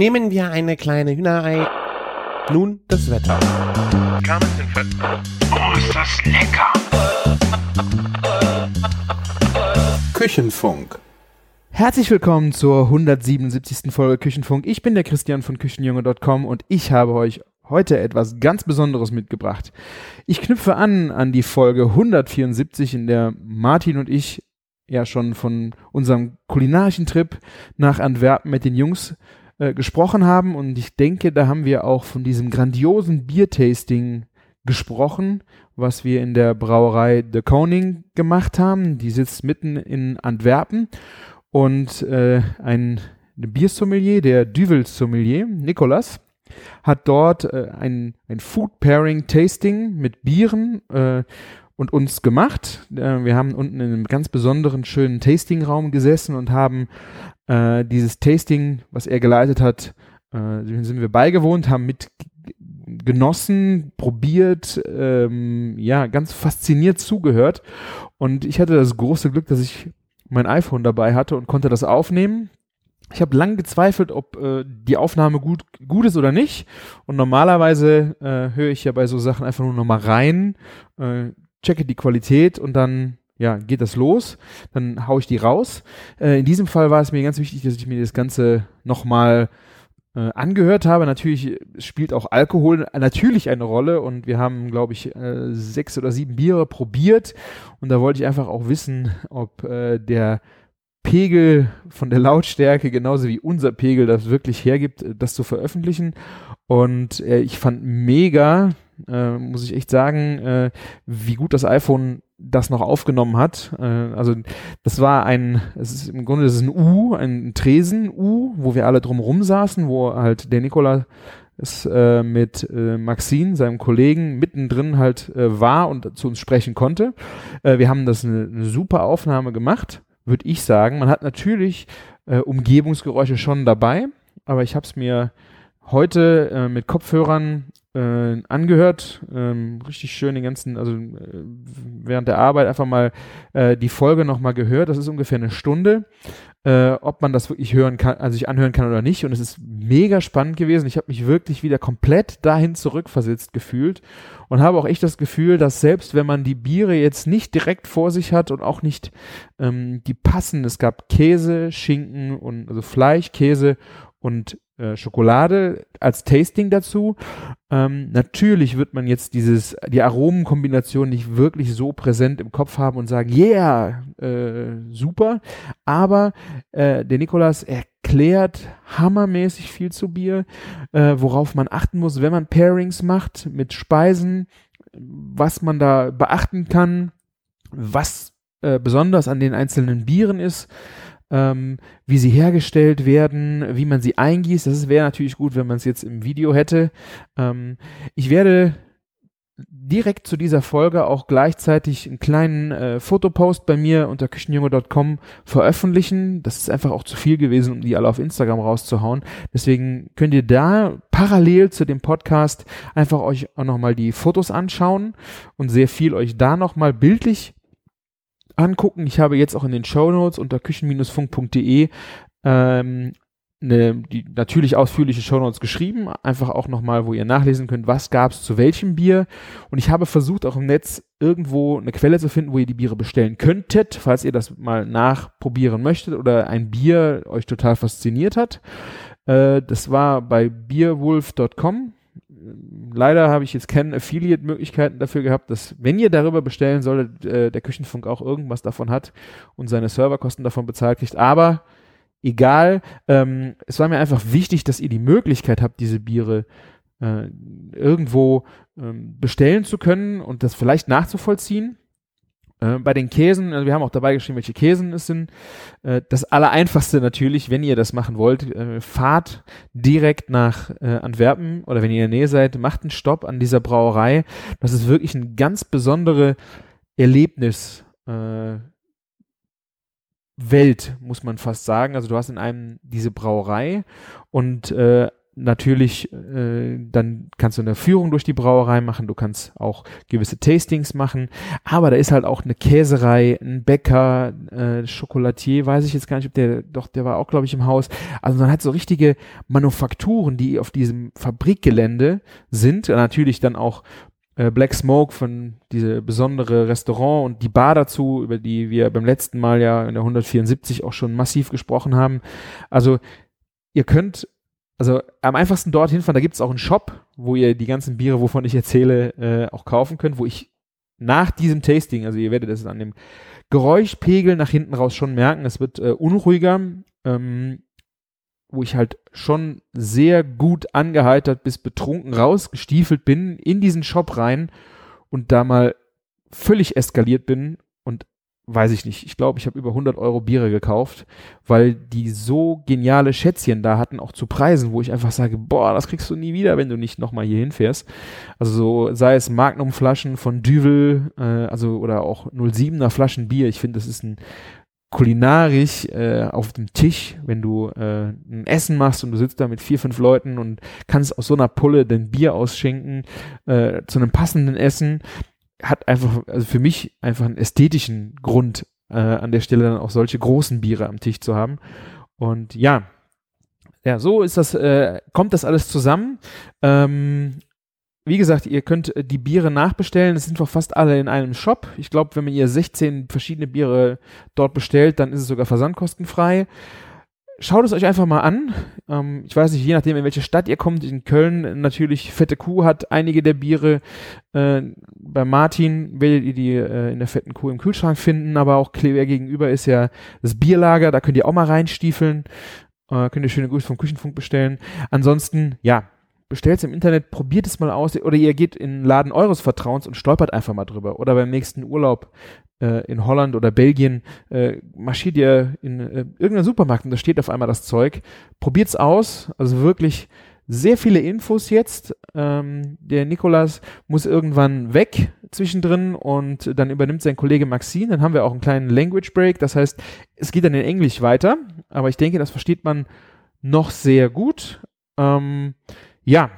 Nehmen wir eine kleine Hühnerei. Nun das Wetter. Oh, ist das lecker! Küchenfunk. Herzlich willkommen zur 177. Folge Küchenfunk. Ich bin der Christian von Küchenjunge.com und ich habe euch heute etwas ganz Besonderes mitgebracht. Ich knüpfe an an die Folge 174, in der Martin und ich ja schon von unserem kulinarischen Trip nach Antwerpen mit den Jungs äh, gesprochen haben und ich denke, da haben wir auch von diesem grandiosen Biertasting gesprochen, was wir in der Brauerei The Koning gemacht haben. Die sitzt mitten in Antwerpen und äh, ein Biersommelier, der Duvel Sommelier, Nicolas, hat dort äh, ein, ein Food Pairing Tasting mit Bieren äh, und uns gemacht. Äh, wir haben unten in einem ganz besonderen schönen Tastingraum gesessen und haben äh, dieses Tasting, was er geleitet hat, äh, sind wir beigewohnt, haben mit genossen, probiert, ähm, ja, ganz fasziniert zugehört. Und ich hatte das große Glück, dass ich mein iPhone dabei hatte und konnte das aufnehmen. Ich habe lang gezweifelt, ob äh, die Aufnahme gut, gut ist oder nicht. Und normalerweise äh, höre ich ja bei so Sachen einfach nur nochmal rein, äh, checke die Qualität und dann ja, geht das los, dann haue ich die raus. Äh, in diesem Fall war es mir ganz wichtig, dass ich mir das Ganze nochmal äh, angehört habe. Natürlich spielt auch Alkohol natürlich eine Rolle und wir haben, glaube ich, äh, sechs oder sieben Biere probiert und da wollte ich einfach auch wissen, ob äh, der Pegel von der Lautstärke genauso wie unser Pegel das wirklich hergibt, äh, das zu veröffentlichen. Und äh, ich fand mega, äh, muss ich echt sagen, äh, wie gut das iPhone das noch aufgenommen hat. Äh, also das war ein, es ist im Grunde das ist ein U, ein Tresen-U, wo wir alle drumherum saßen, wo halt der Nikola es äh, mit äh, Maxine, seinem Kollegen, mittendrin halt äh, war und zu uns sprechen konnte. Äh, wir haben das eine, eine super Aufnahme gemacht, würde ich sagen. Man hat natürlich äh, Umgebungsgeräusche schon dabei, aber ich habe es mir heute äh, mit Kopfhörern äh, angehört. Ähm, richtig schön den ganzen, also äh, während der Arbeit einfach mal äh, die Folge nochmal gehört. Das ist ungefähr eine Stunde. Äh, ob man das wirklich hören kann, also sich anhören kann oder nicht. Und es ist mega spannend gewesen. Ich habe mich wirklich wieder komplett dahin zurückversetzt gefühlt und habe auch echt das Gefühl, dass selbst wenn man die Biere jetzt nicht direkt vor sich hat und auch nicht ähm, die passen, es gab Käse, Schinken und also Fleisch, Käse und äh, Schokolade als Tasting dazu. Ähm, natürlich wird man jetzt dieses, die Aromenkombination nicht wirklich so präsent im Kopf haben und sagen, yeah, äh, super. Aber äh, der Nikolas erklärt hammermäßig viel zu Bier, äh, worauf man achten muss, wenn man Pairings macht mit Speisen, was man da beachten kann, was äh, besonders an den einzelnen Bieren ist ähm, wie sie hergestellt werden, wie man sie eingießt. Das wäre natürlich gut, wenn man es jetzt im Video hätte. Ähm, ich werde direkt zu dieser Folge auch gleichzeitig einen kleinen äh, Fotopost bei mir unter küchenjunge.com veröffentlichen. Das ist einfach auch zu viel gewesen, um die alle auf Instagram rauszuhauen. Deswegen könnt ihr da parallel zu dem Podcast einfach euch auch nochmal die Fotos anschauen und sehr viel euch da nochmal bildlich angucken. Ich habe jetzt auch in den Show Notes unter küchen-funk.de ähm, eine, die natürlich ausführliche Show Notes geschrieben, einfach auch nochmal, wo ihr nachlesen könnt, was gab es zu welchem Bier. Und ich habe versucht, auch im Netz irgendwo eine Quelle zu finden, wo ihr die Biere bestellen könntet, falls ihr das mal nachprobieren möchtet oder ein Bier euch total fasziniert hat. Äh, das war bei beerwolf.com leider habe ich jetzt keine Affiliate-Möglichkeiten dafür gehabt, dass, wenn ihr darüber bestellen solltet, äh, der Küchenfunk auch irgendwas davon hat und seine Serverkosten davon bezahlt kriegt. Aber egal, ähm, es war mir einfach wichtig, dass ihr die Möglichkeit habt, diese Biere äh, irgendwo ähm, bestellen zu können und das vielleicht nachzuvollziehen. Äh, bei den Käsen, also wir haben auch dabei geschrieben, welche Käsen es sind. Äh, das Allereinfachste natürlich, wenn ihr das machen wollt, äh, fahrt direkt nach Antwerpen oder wenn ihr in der Nähe seid, macht einen Stopp an dieser Brauerei. Das ist wirklich ein ganz besondere Erlebnis. Welt, muss man fast sagen. Also du hast in einem diese Brauerei und natürlich, äh, dann kannst du eine Führung durch die Brauerei machen, du kannst auch gewisse Tastings machen, aber da ist halt auch eine Käserei, ein Bäcker, äh, Chocolatier, weiß ich jetzt gar nicht, ob der, doch, der war auch, glaube ich, im Haus. Also man hat so richtige Manufakturen, die auf diesem Fabrikgelände sind, natürlich dann auch äh, Black Smoke von diese besondere Restaurant und die Bar dazu, über die wir beim letzten Mal ja in der 174 auch schon massiv gesprochen haben. Also ihr könnt also am einfachsten dorthin fahren, da gibt es auch einen Shop, wo ihr die ganzen Biere, wovon ich erzähle, äh, auch kaufen könnt, wo ich nach diesem Tasting, also ihr werdet es an dem Geräuschpegel nach hinten raus schon merken, es wird äh, unruhiger, ähm, wo ich halt schon sehr gut angeheitert bis betrunken rausgestiefelt bin in diesen Shop rein und da mal völlig eskaliert bin weiß ich nicht, ich glaube, ich habe über 100 Euro Biere gekauft, weil die so geniale Schätzchen da hatten, auch zu Preisen, wo ich einfach sage, boah, das kriegst du nie wieder, wenn du nicht nochmal hier hinfährst. Also so, sei es Magnum-Flaschen von Düvel, äh, also oder auch 07er Flaschen Bier, ich finde, das ist ein kulinarisch äh, auf dem Tisch, wenn du äh, ein Essen machst und du sitzt da mit vier, fünf Leuten und kannst aus so einer Pulle dein Bier ausschenken äh, zu einem passenden Essen, hat einfach, also für mich einfach einen ästhetischen Grund, äh, an der Stelle dann auch solche großen Biere am Tisch zu haben. Und ja, ja, so ist das, äh, kommt das alles zusammen. Ähm, wie gesagt, ihr könnt äh, die Biere nachbestellen. Es sind doch fast alle in einem Shop. Ich glaube, wenn man ihr 16 verschiedene Biere dort bestellt, dann ist es sogar versandkostenfrei schaut es euch einfach mal an. Ähm, ich weiß nicht, je nachdem, in welche Stadt ihr kommt. In Köln natürlich, Fette Kuh hat einige der Biere. Äh, bei Martin werdet ihr die äh, in der Fetten Kuh im Kühlschrank finden, aber auch Kleber gegenüber ist ja das Bierlager, da könnt ihr auch mal reinstiefeln. Äh, könnt ihr schöne Grüße vom Küchenfunk bestellen. Ansonsten, ja, bestellt es im Internet, probiert es mal aus oder ihr geht in den Laden eures Vertrauens und stolpert einfach mal drüber. Oder beim nächsten Urlaub äh, in Holland oder Belgien, äh, marschiert ihr in äh, irgendeinen Supermarkt und da steht auf einmal das Zeug. Probiert's aus, also wirklich sehr viele Infos jetzt. Ähm, der Nikolas muss irgendwann weg zwischendrin und dann übernimmt sein Kollege Maxine. Dann haben wir auch einen kleinen Language Break. Das heißt, es geht dann in Englisch weiter. Aber ich denke, das versteht man noch sehr gut. Ähm, ja,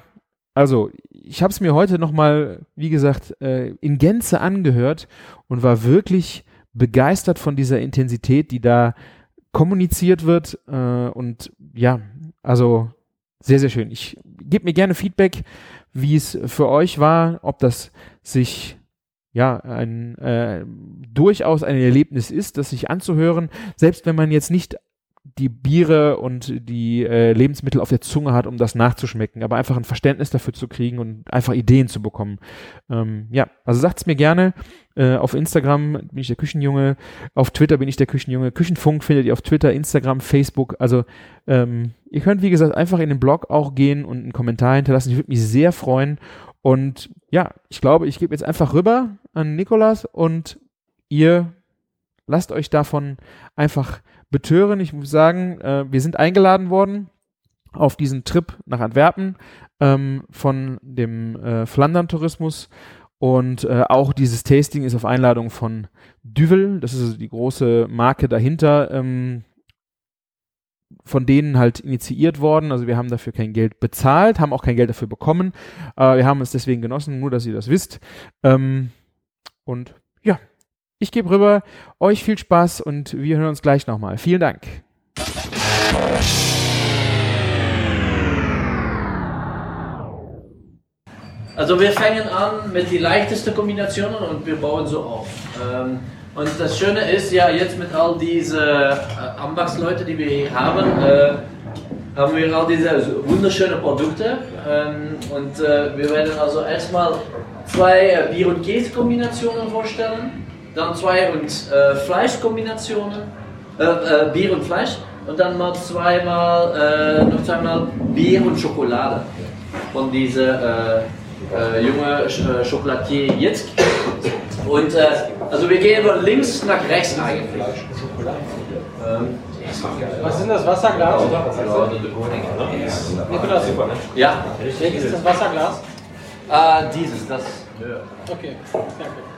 also ich habe es mir heute nochmal, wie gesagt, äh, in Gänze angehört und war wirklich begeistert von dieser Intensität, die da kommuniziert wird. Äh, und ja, also sehr, sehr schön. Ich gebe mir gerne Feedback, wie es für euch war, ob das sich ja ein äh, durchaus ein Erlebnis ist, das sich anzuhören, selbst wenn man jetzt nicht die Biere und die äh, Lebensmittel auf der Zunge hat, um das nachzuschmecken, aber einfach ein Verständnis dafür zu kriegen und einfach Ideen zu bekommen. Ähm, ja, also sagt's mir gerne. Äh, auf Instagram bin ich der Küchenjunge, auf Twitter bin ich der Küchenjunge. Küchenfunk findet ihr auf Twitter, Instagram, Facebook. Also ähm, ihr könnt, wie gesagt, einfach in den Blog auch gehen und einen Kommentar hinterlassen. Ich würde mich sehr freuen. Und ja, ich glaube, ich gebe jetzt einfach rüber an Nikolas und ihr lasst euch davon einfach betören. Ich muss sagen, äh, wir sind eingeladen worden auf diesen Trip nach Antwerpen ähm, von dem äh, Flandern-Tourismus. Und äh, auch dieses Tasting ist auf Einladung von Duvel, das ist also die große Marke dahinter, ähm, von denen halt initiiert worden. Also wir haben dafür kein Geld bezahlt, haben auch kein Geld dafür bekommen. Äh, wir haben es deswegen genossen, nur dass ihr das wisst. Ähm, und ja, ich gebe rüber, euch viel Spaß und wir hören uns gleich nochmal. Vielen Dank. Also wir fangen an mit den leichtesten Kombinationen und wir bauen so auf. Ähm, und das Schöne ist ja jetzt mit all diesen äh, Ambax-Leute, die wir hier haben, äh, haben wir all diese wunderschönen Produkte. Ähm, und äh, wir werden also erstmal zwei Bier- und Käse-Kombinationen vorstellen dann zwei und äh, Fleischkombinationen, äh, äh, Bier und Fleisch und dann mal zweimal, äh, noch zweimal Bier und Schokolade von dieser äh, äh, junge Schokolatier jetzt. Und also wir gehen von links nach rechts eigentlich. Ähm, was sind das Wasserglas? Nikolas, ja. Welches ist das Wasserglas? Äh, dieses, das. Okay, danke.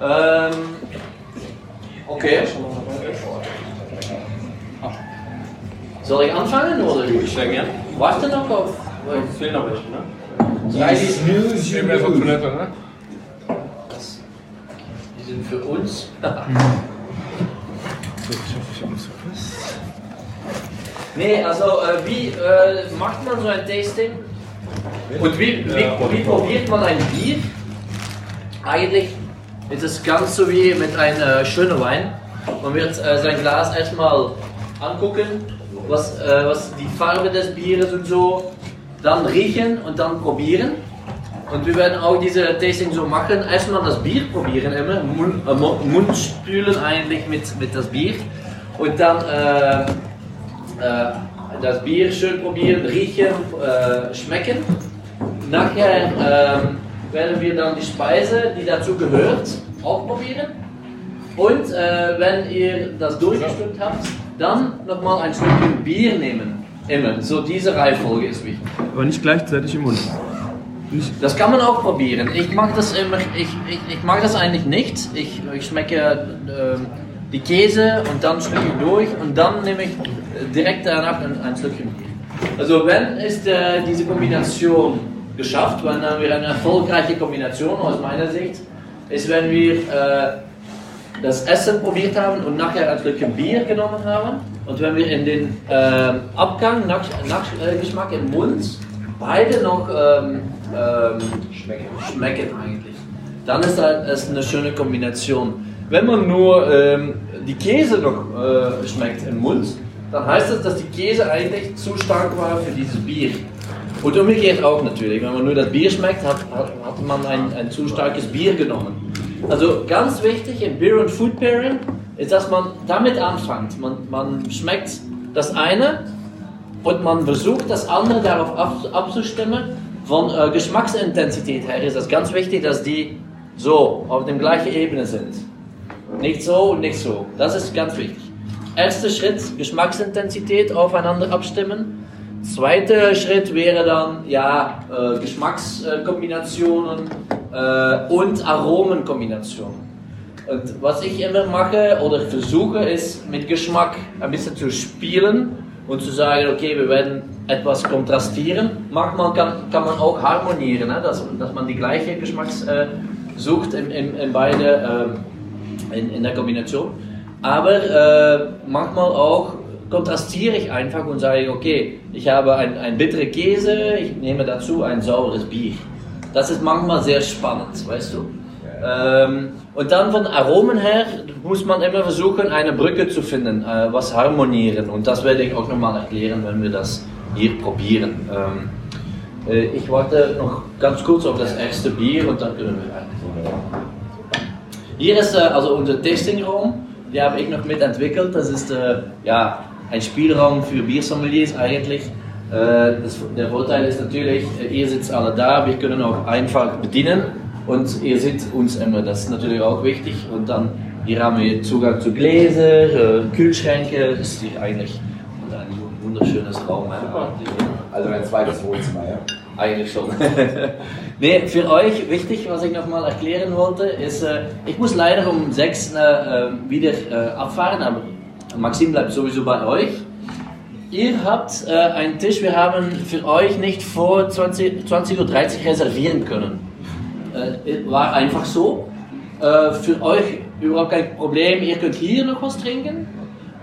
Ähm, okay. Soll ich anfangen oder? Ich sehr gern. Warte noch auf. Es fehlen noch welche, ne? Drei, die, Nehmen wir einfach Toilette, ne? die sind für uns. nee, also äh, wie äh, macht man so ein Tasting? Und wie, wie, wie probiert man ein Bier? Eigentlich ist es ganz so wie mit einem äh, schönen Wein. Man wird äh, sein Glas erstmal angucken, was, äh, was die Farbe des Bieres und so, dann riechen und dann probieren. Und wir werden auch diese Tasting so machen. Erstmal das Bier probieren immer, Mund, äh, Mu- Mund spülen eigentlich mit, mit das Bier. Und dann äh, äh, das Bier schön probieren, riechen, schmecken. Nachher ähm, werden wir dann die Speise, die dazu gehört, auch probieren. Und äh, wenn ihr das durchgestimmt habt, dann nochmal ein Stückchen Bier nehmen. Immer. So diese Reihenfolge ist wichtig. Aber nicht gleichzeitig im Mund. Das kann man auch probieren. Ich mag das immer, ich, ich, ich mag das eigentlich nicht. Ich, ich schmecke ähm, die Käse und dann schmecke ich durch und dann nehme ich äh, direkt danach ein, ein Stückchen Bier. Also wenn ist äh, diese Kombination geschafft, wenn haben wir eine erfolgreiche Kombination aus meiner Sicht, ist wenn wir äh, das Essen probiert haben und nachher ein Stückchen Bier genommen haben und wenn wir in den ähm, Abgang, nach, Nachgeschmack im Mund, beide noch ähm, ähm, schmecken. eigentlich, dann ist das eine schöne Kombination. Wenn man nur ähm, die Käse noch äh, schmeckt im Mund, dann heißt das, dass die Käse eigentlich zu stark war für dieses Bier. Und umgekehrt auch natürlich. Wenn man nur das Bier schmeckt, hat, hat, man ein, ein zu starkes Bier genommen. Also ganz wichtig im Beer und Food Pairing ist, dass man damit anfängt. Man, man schmeckt das eine und man versucht das andere darauf ab, abzustimmen. Von äh, Geschmacksintensität her ist es ganz wichtig, dass die so auf der gleichen Ebene sind. Nicht so und nicht so. Das ist ganz wichtig. Erster Schritt, Geschmacksintensität aufeinander abstimmen. Zweiter Schritt wäre dann ja äh, Geschmackskombinationen äh, und Aromenkombinationen. Und was ich immer mache oder versuche, ist mit Geschmack ein bisschen zu spielen und zu sagen, okay, wir werden etwas kontrastieren. Manchmal kann, kann man auch harmonieren, ne? dass, dass man die gleiche Geschmacks äh, sucht in, in, in beide äh, in, in der Kombination. Aber äh, manchmal auch kontrastiere ich einfach und sage, okay, ich habe ein, ein bittere Käse, ich nehme dazu ein saures Bier. Das ist manchmal sehr spannend, weißt du. Ähm, und dann von Aromen her muss man immer versuchen, eine Brücke zu finden, äh, was harmonieren. Und das werde ich auch nochmal erklären, wenn wir das hier probieren. Ähm, äh, ich warte noch ganz kurz auf das erste Bier und dann können wir weiter. Hier ist äh, also unser Tastingraum, die habe ich noch mitentwickelt. Das ist äh, ja, ein Spielraum für Biersommeliers eigentlich. Äh, das, der Vorteil ist natürlich, äh, ihr sitzt alle da, wir können auch einfach bedienen und ihr seht uns immer, das ist natürlich auch wichtig. Und dann hier haben wir Zugang zu Gläser, äh, Kühlschränke, das ist hier eigentlich ein wunderschönes Raum. Also ein zweites Wohnzimmer, ja? Eigentlich schon. nee, für euch wichtig, was ich nochmal erklären wollte, ist, ich muss leider um 6 äh, äh, wieder abfahren, aber Maxim bleibt sowieso bei euch. Ihr habt äh, einen Tisch, wir haben für euch nicht vor 20.30 20 Uhr reservieren können. Äh, war einfach so. Äh, für euch überhaupt kein Problem, ihr könnt hier noch was trinken.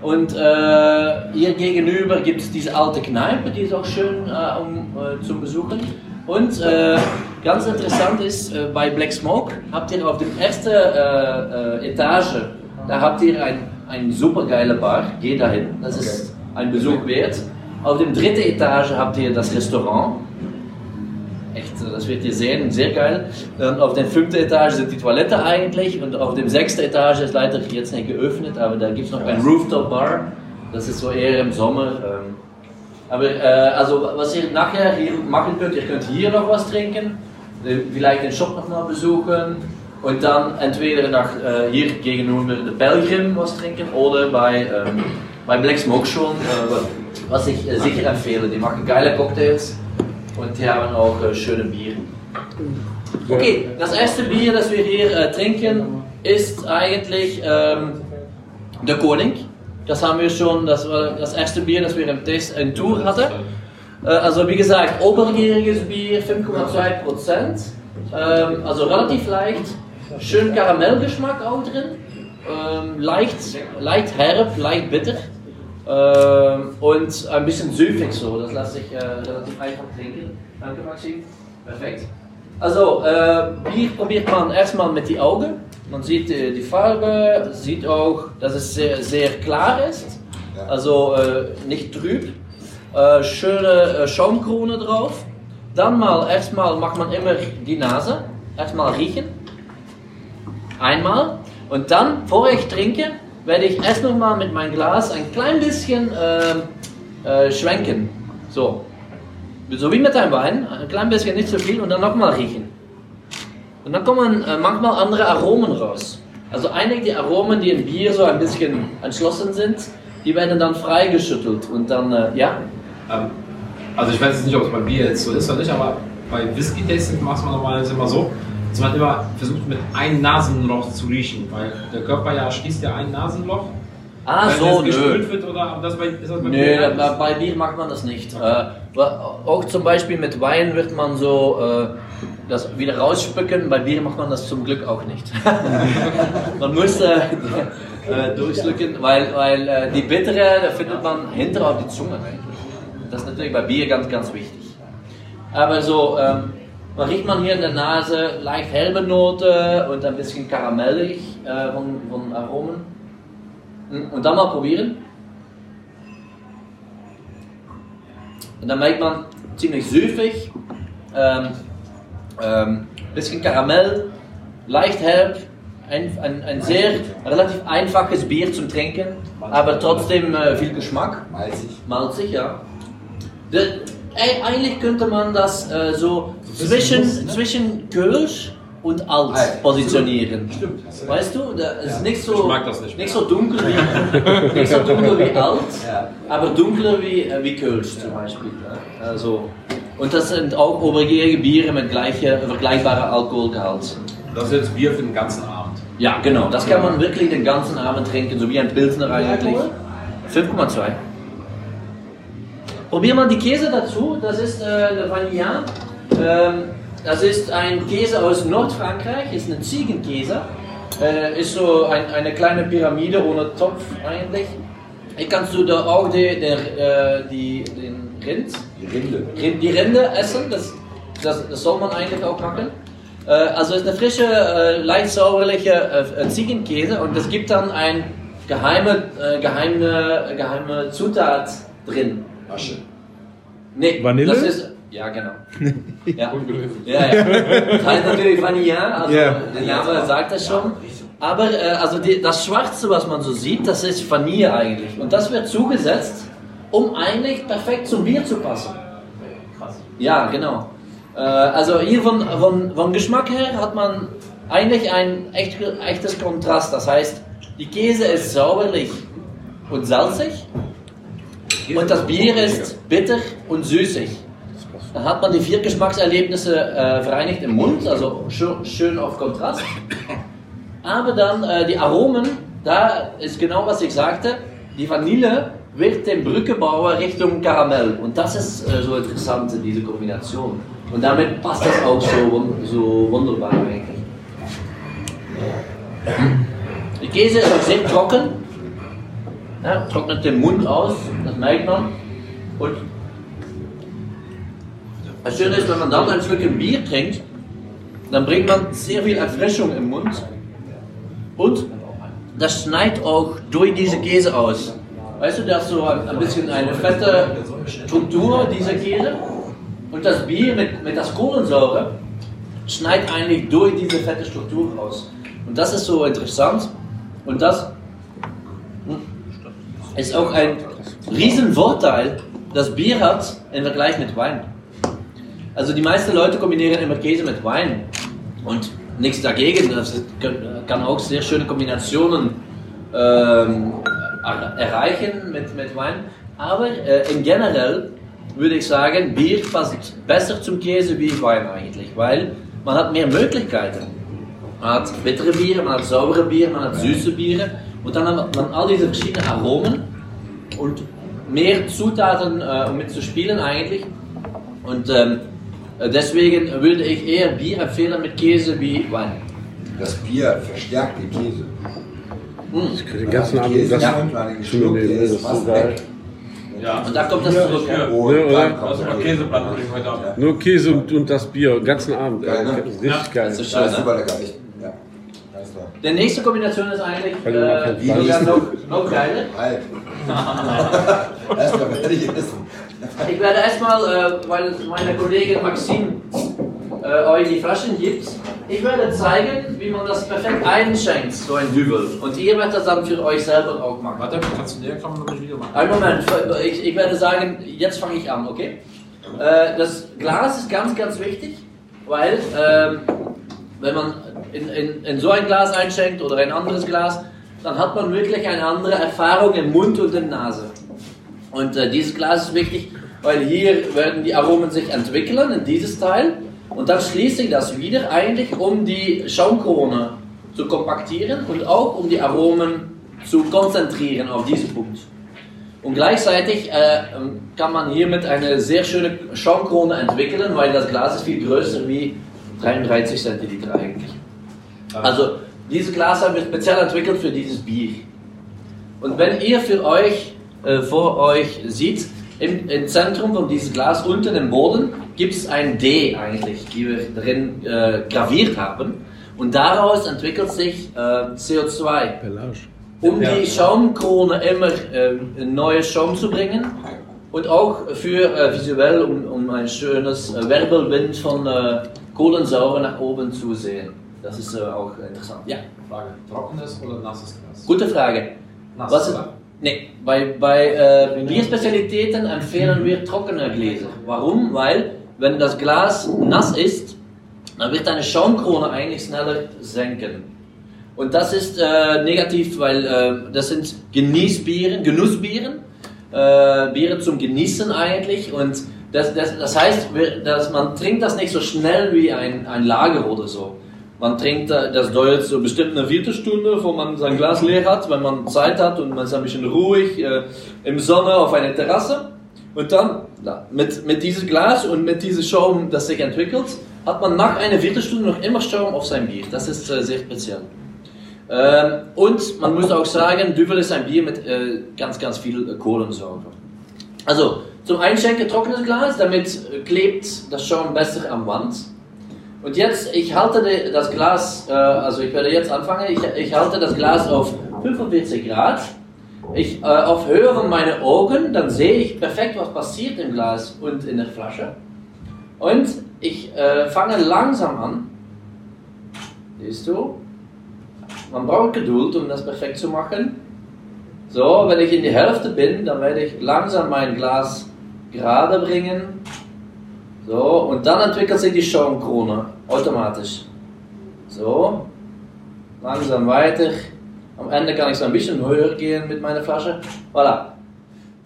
Und äh, hier gegenüber gibt es diese alte Kneipe, die ist auch schön äh, um, äh, zum Besuchen. Und äh, ganz interessant ist, äh, bei Black Smoke habt ihr auf der ersten äh, äh, Etage, da habt ihr ein, ein super geile Bar, geht dahin, das ist ein Besuch wert. Auf der dritten Etage habt ihr das Restaurant, echt, das werdet ihr sehen, sehr geil. Und auf der fünften Etage sind die Toilette eigentlich und auf dem sechsten Etage ist leider jetzt nicht geöffnet, aber da gibt es noch ein Rooftop-Bar. Das ist so eher im Sommer. Ähm. Aber äh, also was ihr nachher hier machen könnt, ihr könnt hier noch was trinken, äh, vielleicht den Shop noch mal besuchen und dann entweder nach äh, hier gegenüber der Belgium was trinken oder bei, ähm, bei Black Smoke schon, äh, was ich äh, sicher empfehle. Die machen geile Cocktails und die haben auch äh, schöne Bier. Okay, das erste Bier, das wir hier trinken, ist eigentlich ähm, der Koning. Das haben wir schon, das war das erste Bier, das wir im Test in Tour hatten. Also wie gesagt, obergäriges Bier, 5,2 Prozent. Ähm, also relativ leicht. Schön Karamellgeschmack auch drin. Ähm, leicht, leicht herb, leicht bitter. Ähm, und ein bisschen süffig so. Das lasse ich äh, relativ einfach trinken. Danke Maxim. Perfekt. Also, äh, Bier probiert man erstmal mit die Augen. Man sieht äh, die Farbe, sieht auch, dass es sehr, sehr klar ist. Also äh, nicht trüb. Äh, schöne äh, Schaumkrone drauf. Dann mal, erstmal macht man immer die Nase. Erstmal riechen. Einmal. Und dann, bevor ich trinke, werde ich erst noch mal mit meinem Glas ein klein bisschen ähm, äh, schwenken. So. So wie mit einem Wein. Ein klein bisschen, nicht so viel. Und dann nochmal riechen. Und dann kommen äh, manchmal andere Aromen raus. Also einige Aromen, die im Bier so ein bisschen entschlossen sind, die werden dann freigeschüttelt. Und dann, äh, ja, Ähm, also ich weiß jetzt nicht, ob es bei Bier jetzt so ist oder nicht, aber bei Whisky-Tasting macht man normalerweise immer so, dass man immer versucht mit einem Nasenloch zu riechen, weil der Körper ja schließt ja ein Nasenloch. Ah, wenn so, es nö. wird oder das bei, ist das bei Nö, Bier? bei, bei Bier macht man das nicht. Äh, auch zum Beispiel mit Wein wird man so äh, das wieder rausspucken. Bei Bier macht man das zum Glück auch nicht. man muss äh, äh, durchschlucken, weil, weil äh, die bittere, findet man hinter auf die Zunge. Das ist natürlich bei Bier ganz, ganz wichtig. Aber so, ähm, man riecht man hier in der Nase leicht herbe Note und ein bisschen karamellig äh, von, von Aromen. Und dann mal probieren. Und dann merkt man ziemlich süffig, ähm, ähm, bisschen Karamell, leicht herb, ein, ein, ein sehr relativ einfaches Bier zum Trinken, aber trotzdem äh, viel Geschmack. Malzig. Malzig, ja. De, ey, eigentlich könnte man das äh, so zwischen, zwischen Kölsch und Alt positionieren. Stimmt. Weißt du, da ist nicht so, Ich mag das nicht. so dunkel wie, nicht so dunkel wie Alt, Ja. aber dunkler wie, äh, wie Kölsch zum Beispiel. Ja? Also, und das sind auch obergärige Biere mit gleicher, vergleichbarer Alkoholgehalt. Das ist jetzt Bier für den ganzen Abend. Ja, genau. Das kann man wirklich den ganzen Abend trinken, so wie ein Pilsner eigentlich. 5,2. Probier mal die Käse dazu. Das ist äh, der Vanillan. Ähm, das ist ein Käse aus Nordfrankreich, ist ein Ziegenkäse. Äh, ist so ein, eine kleine Pyramide ohne Topf eigentlich. Hier kannst du da auch die, der, äh, die, den Rind Die Rinde. Rind- die Rinde essen, das, das, das soll man eigentlich auch machen. Äh, also es ist eine frische, leicht sauerliche äh, Ziegenkäse und es gibt dann ein geheime, geheime, geheime Zutat drin. Asche. Nee, Vanille? Das ist, ja, genau. ja. ja, ja. Das heißt natürlich Vanillan, also Ja. der Name sagt das schon. Aber äh, also die, das Schwarze, was man so sieht, das ist Vanille eigentlich. Und das wird zugesetzt, um eigentlich perfekt zum Bier zu passen. Ja, genau. Äh, also hier von, von, von Geschmack her hat man eigentlich ein echt, echtes Kontrast. Das heißt, die Käse ist sauerlich und salzig und das Bier ist bitter und süßig. Dann hat man die vier Geschmackserlebnisse äh, vereinigt im Mund, also schön, schön auf Kontrast. Aber dann äh, die Aromen, da ist genau was ich sagte, die Vanille wird den Brücke bauen Richtung Karamell. Und das ist äh, so interessant, diese Kombination. Und damit passt das auch so, so wunderbar eigentlich. Die Käse ist auch sehr trocken. Ja, trocknet den Mund aus, das merkt man. Und das Schöne ist, wenn man dann ein Stückchen Bier trinkt, dann bringt man sehr viel Erfrischung im Mund. Und das schneidet auch durch diese Käse aus. Weißt du, da ist so ein, bisschen eine fette Struktur, dieser Käse. Und das Bier mit, mit das Kohlensäure schneidet eigentlich durch diese fette Struktur aus. Und das ist so interessant. Und das ist auch ein Riesenvorteil, das Bier hat im Vergleich mit Wein. Also die meisten Leute kombinieren immer Käse mit Wein und nichts dagegen. Das kann auch sehr schöne Kombinationen ähm, er- erreichen mit, mit Wein. Aber äh, in generell würde ich sagen, Bier passt besser zum Käse wie Wein eigentlich, weil man hat mehr Möglichkeiten. Man hat bittere Biere, man hat saubere Biere, man hat süße Biere Und dann hat man all diese verschiedenen Aromen und mehr Zutaten, äh, um mitzuspielen eigentlich. Und ähm, deswegen würde ich eher Bier empfehlen mit Käse wie Wein. Das Bier verstärkt den Käse. Ich kriege den ganzen Abend Käse das. Ja. nimmt, Geschmack, der Das ist ist so fast geil. weg. Ja. Und da kommt das zurück. Ja. Ja, oder? heute Abend. Nur Käse und, und das Bier, den ganzen Abend. Geil, ne? Das ist richtig geil. Das ist Ja, schön, ist ne? super lecker. Ja. Die nächste Kombination ist eigentlich äh, noch, noch geiler. Halt. Erstmal werde ich essen. Ich werde erstmal, äh, weil meine Kollegin Maxim äh, euch die Flaschen gibt, ich werde zeigen, wie man das perfekt einschenkt, so ein Düvel. Und ihr werdet das dann für euch selber auch machen. Warte, kannst du näher kommen, damit ich Video machen? Einen Moment, ich, ich werde sagen, jetzt fange ich an, okay? Äh, das Glas ist ganz, ganz wichtig, weil ähm, wenn man in, in, in so ein Glas einschenkt oder ein anderes Glas, dann hat man wirklich eine andere Erfahrung im Mund und in der Nase. Und äh, dieses Glas ist wichtig, weil hier werden die Aromen sich entwickeln in dieses Teil und dann schließe ich das wieder eigentlich, um die Schaumkrone zu kompaktieren und auch um die Aromen zu konzentrieren auf diesen Punkt. Und gleichzeitig äh, kann man hiermit eine sehr schöne Schaumkrone entwickeln, weil das Glas ist viel größer wie 33 Zentiliter eigentlich. Also dieses Glas haben wir speziell entwickelt für dieses Bier. Und wenn ihr für euch äh, vor euch seht, im, im Zentrum von diesem Glas unten im Boden gibt es ein D eigentlich, die wir drin äh, graviert haben. Und daraus entwickelt sich äh, CO2 Pelage. um die Schaumkrone immer äh, neue Schaum zu bringen und auch für äh, visuell, um, um ein schönes äh, Wirbelwind von äh, Kohlensäure nach oben zu sehen. Das ist äh, auch interessant. Ja, Frage: Trockenes oder nasses Glas? gute Frage. Nass, Was ist, oder? Nee, bei, bei äh, Bierspezialitäten empfehlen wir trockene Gläser. Warum? Weil, wenn das Glas nass ist, dann wird deine Schaumkrone eigentlich schneller senken. Und das ist äh, negativ, weil äh, das sind Genießbieren, Genussbieren, äh, Biere zum Genießen eigentlich. Und das, das, das heißt, dass man trinkt das nicht so schnell wie ein, ein Lager oder so. Man trinkt das dauert so bestimmt eine Viertelstunde, wo man sein Glas leer hat, wenn man Zeit hat und man ist ein bisschen ruhig äh, im Sonne auf einer Terrasse. Und dann na, mit, mit diesem Glas und mit diesem Schaum, das sich entwickelt, hat man nach einer Viertelstunde noch immer Schaum auf sein Bier. Das ist äh, sehr speziell. Ähm, und man muss auch sagen, Duvel ist ein Bier mit äh, ganz, ganz viel äh, Kohlensäure. Also, zum Einschenken trockenes Glas, damit klebt das Schaum besser am Wand. Und jetzt, ich halte das Glas, äh, also ich werde jetzt anfangen, ich, ich halte das Glas auf 45 Grad. Ich, äh, auf Höhe von meinen Augen, dann sehe ich perfekt, was passiert im Glas und in der Flasche. Und ich äh, fange langsam an. Siehst du? Man braucht Geduld, um das perfekt zu machen. So, wenn ich in die Hälfte bin, dann werde ich langsam mein Glas gerade bringen. So, und dann entwickelt sich die Schaumkrone automatisch. So, langsam weiter. Am Ende kann ich so ein bisschen höher gehen mit meiner Flasche. Voilà.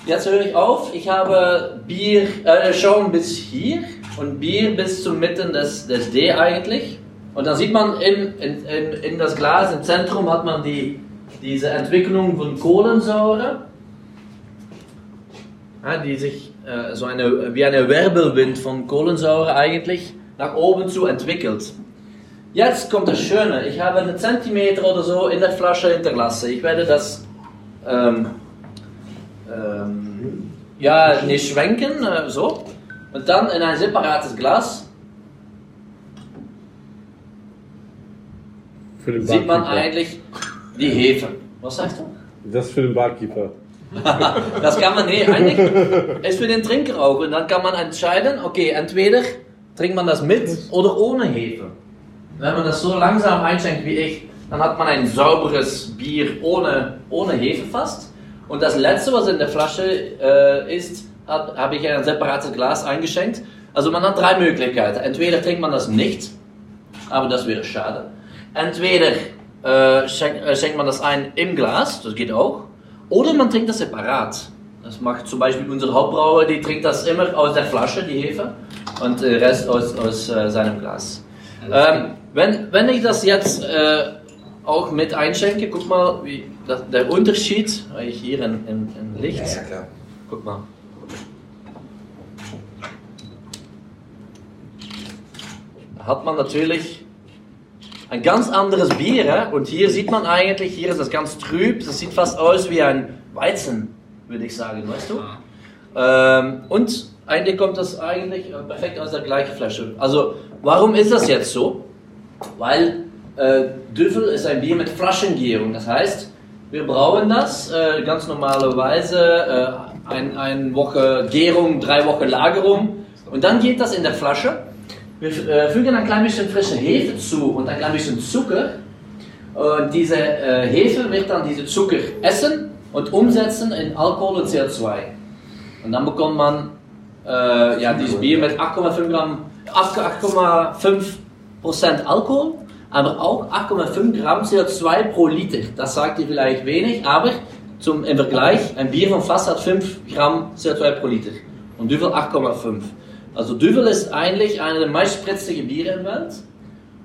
Jetzt höre ich auf. Ich habe Bier, äh, Schaum bis hier und Bier bis zum Mitten des, des D eigentlich. Und dann sieht man in, in, in, in das Glas, im Zentrum hat man die, diese Entwicklung von Kohlensäure, ja, die sich äh, so eine, wie eine Wirbelwind von Kohlensäure eigentlich nach oben zu entwickelt. Jetzt kommt das Schöne. Ich habe einen Zentimeter oder so in der Flasche hinterlassen. Ich werde das ähm, ähm, ja nicht schwenken, äh, so. Und dann in ein separates Glas sieht man eigentlich die Hefe. Was sagst du? Das für den Barkeeper. Das kann man nicht. Eigentlich ist für den Trinker auch. Und dann kann man entscheiden, okay, entweder trinkt man das mit oder ohne Hefe. Wenn man das so langsam einschenkt wie ich, dann hat man ein sauberes Bier ohne, ohne Hefe fast. Und das letzte, was in der Flasche äh, ist, habe ich in ein separates Glas eingeschenkt. Also man hat drei Möglichkeiten. Entweder trinkt man das nicht, aber das wäre schade. Entweder äh, schenkt, äh, schenkt man das ein im Glas, das geht auch. Oder man trinkt das separat. Das macht zum Beispiel unser Hauptbrauer, die trinkt das immer aus der Flasche, die Hefe, und den Rest aus, aus äh, seinem Glas. Ähm, wenn, wenn ich das jetzt äh, auch mit einschenken. Guck mal, wie das, der Unterschied. Hier in, in, in Licht. Ja, klar. Guck mal. Da hat man natürlich ein ganz anderes Bier. hè? Und hier sieht man eigentlich, hier ist das ganz trüb. Das sieht fast aus wie ein Weizen, würde ich sagen, weißt du? Ähm, und eigentlich kommt das eigentlich äh, perfekt aus der gleichen Flasche. Also, warum ist das jetzt so? Weil äh, Düffel ist ein Bier mit Flaschengärung. Das heißt, wir brauen das äh, ganz normalerweise äh, ein, eine Woche Gärung, drei Wochen Lagerung und dann geht das in der Flasche. Wir äh, fügen ein klein bisschen frische Hefe zu und ein klein bisschen Zucker. Und diese äh, Hefe wird dann diese Zucker essen und umsetzen in Alkohol und CO2. Und dann bekommt man äh, ja, dieses Bier mit 8,5 Gramm, 8,5 Prozent Alkohol, aber auch 8,5 Gramm CO2 pro Liter. Das sagt ihr vielleicht wenig, aber zum, im Vergleich, ein Bier von Fass hat 5 Gramm CO2 pro Liter und Düvel 8,5. Also Düvel ist eigentlich einer der meist spritzige Biere der Welt.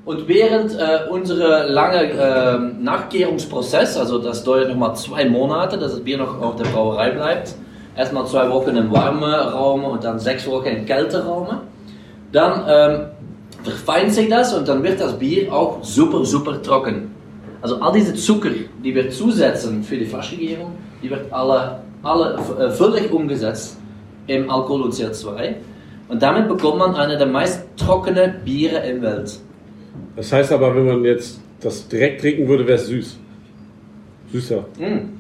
Und während äh, unserer lange äh, Nachgärungsprozess, also das dauert nochmal zwei Monate, dass das Bier noch auf der Brauerei bleibt, erstmal zwei Wochen in warme Raum und dann sechs Wochen in kalte Raum, dann ähm, verfeinert sich das und dann wird das Bier auch super, super trocken. Also all diese Zucker, die wir zusetzen für die Flaschengärung, die wird alle, alle äh, völlig umgesetzt im Alkohol und CO2. Und damit bekommt man eine der meist trockenen Biere in der Welt. Das heißt aber, wenn man jetzt das direkt trinken würde, wäre es süß. Süßer. Mm.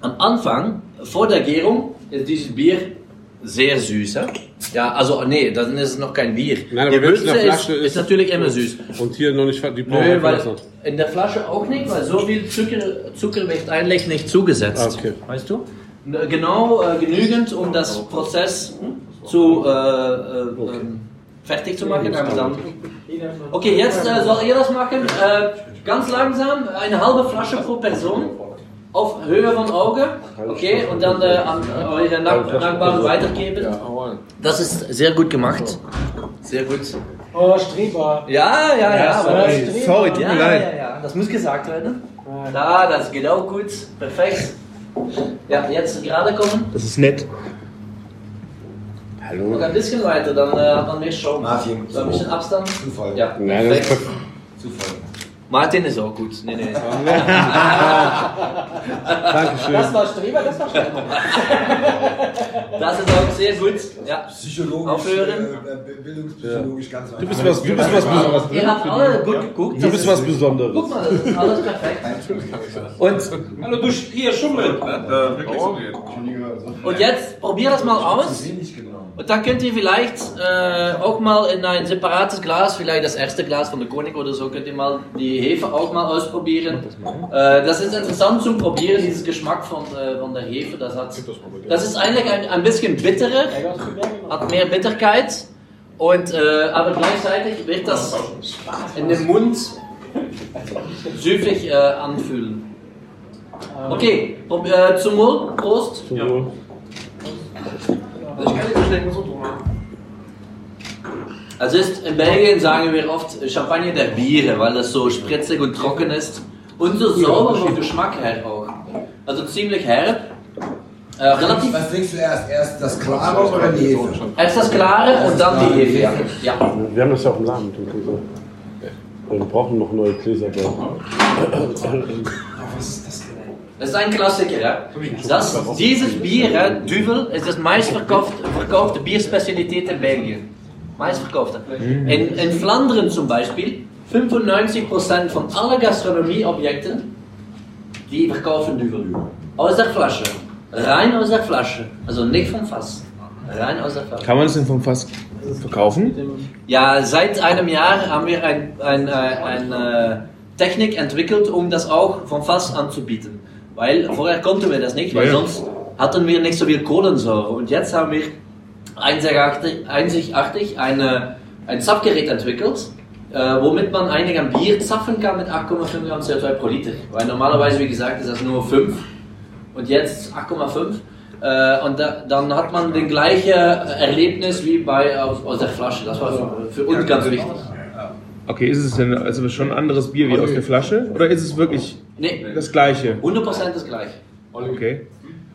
Am Anfang, vor der Gärung, ist dieses Bier sehr süß. hè? Ja, also nee, dann ist es noch kein Bier. Nein, die aber wenn es in Würze der ist, Flasche ist, natürlich immer süß. Und hier noch nicht die Nö, Brauerei weil verlassen hat. in der Flasche auch nicht, weil so viel Zucker, Zucker wird eigentlich nicht zugesetzt. Ah, okay. Weißt du? Genau äh, genügend, um das Prozess hm, zu äh, äh, ähm, fertig zu machen. Okay, jetzt äh, soll ihr das machen. Äh, ganz langsam, eine halbe Flasche pro Person. Auf Höhe von Auge. Okay, und dann äh, an eure Nach Nachbarn weitergeben. Das ist sehr gut gemacht. Sehr gut. Oh, Streber. Ja, ja, ja. aber sorry, das, sorry, tut ja, mir leid. Ja, ja, das muss gesagt werden. Da, das geht auch gut. Perfekt. Ja, jetzt gerade kommen. Das ist nett. Noch ein bisschen weiter, dann äh, hat man mehr Show. Martin. So ein bisschen Abstand. Zufall. Ja, Nein, das ist perfekt. Zufall. Martin ist auch gut. Nee, nee. Dankeschön. Das war Streber, das war Streber. Das ist auch sehr gut. Ja. Psychologisch, Aufhören. äh, bildungspsychologisch ganz Du bist was, du bist was Besonderes. Ihr habt alle gut geguckt. Du bist ist- was Guck Besonderes. mal, das ist alles perfekt. Und, Hallo, du hier, Schummel. und jetzt probier das mal aus. Und dann könnt ihr vielleicht äh, auch mal in ein separates Glas, vielleicht das erste Glas von der König oder so, könnt ihr mal die Hefe auch mal ausprobieren. Äh, das ist interessant zum Probieren, dieses Geschmack von, äh, von der Hefe. Das, hat, das ist eigentlich ein, ein bisschen bitterer, hat mehr Bitterkeit. Und, äh, aber gleichzeitig wird das in dem Mund süffig äh, anfühlen. Okay, prob- äh, zum Wohl, Prost. Zum Wohl. Also ist, in Belgien sagen wir oft Champagner der Biere, weil das so spritzig und trocken ist. Und so sauber vom Geschmack her auch. Also ziemlich herb. Äh, relativ Was trinkst du erst? Erst das Klare oder die Hefe? erst das Klare und dann die Hefe. Ja. Wir haben das ja auch im Gläser. Wir brauchen noch neue Gläser, glaube Das ist ein Klassiker, ja. Das, dieses Bier, Duvel, ist das meistverkaufte verkaufte Bierspezialität in Belgien. Meistverkaufte. In, in Flandern zum Beispiel, 95% von allen Gastronomieobjekten, die verkaufen Duvel. Aus der Flasche. Rein aus der Flasche. Also nicht vom Fass. Rein aus der Flasche. Kann man das denn vom Fass verkaufen? Ja, seit einem Jahr haben wir ein, ein, äh, eine Technik entwickelt, um das auch vom Fass anzubieten. Weil vorher konnten wir das nicht, weil Ja, sonst hatten wir nicht so viel Kohlensäure. Und jetzt haben wir einzigartig, eine, ein Zapfgerät entwickelt, äh, womit man eigentlich ein Bier zapfen kann mit 8,5 Gramm CO2 pro Liter. Weil normalerweise, wie gesagt, ist das nur 5 und jetzt 8,5. Äh, und da, dann hat man den gleichen Erlebnis wie bei aus, aus der Flasche. Das war für, für uns ganz wichtig. Okay, ist es denn also schon ein anderes Bier wie aus der Flasche? Oder ist es wirklich Nee, das gleiche? 100% das gleiche. Okay.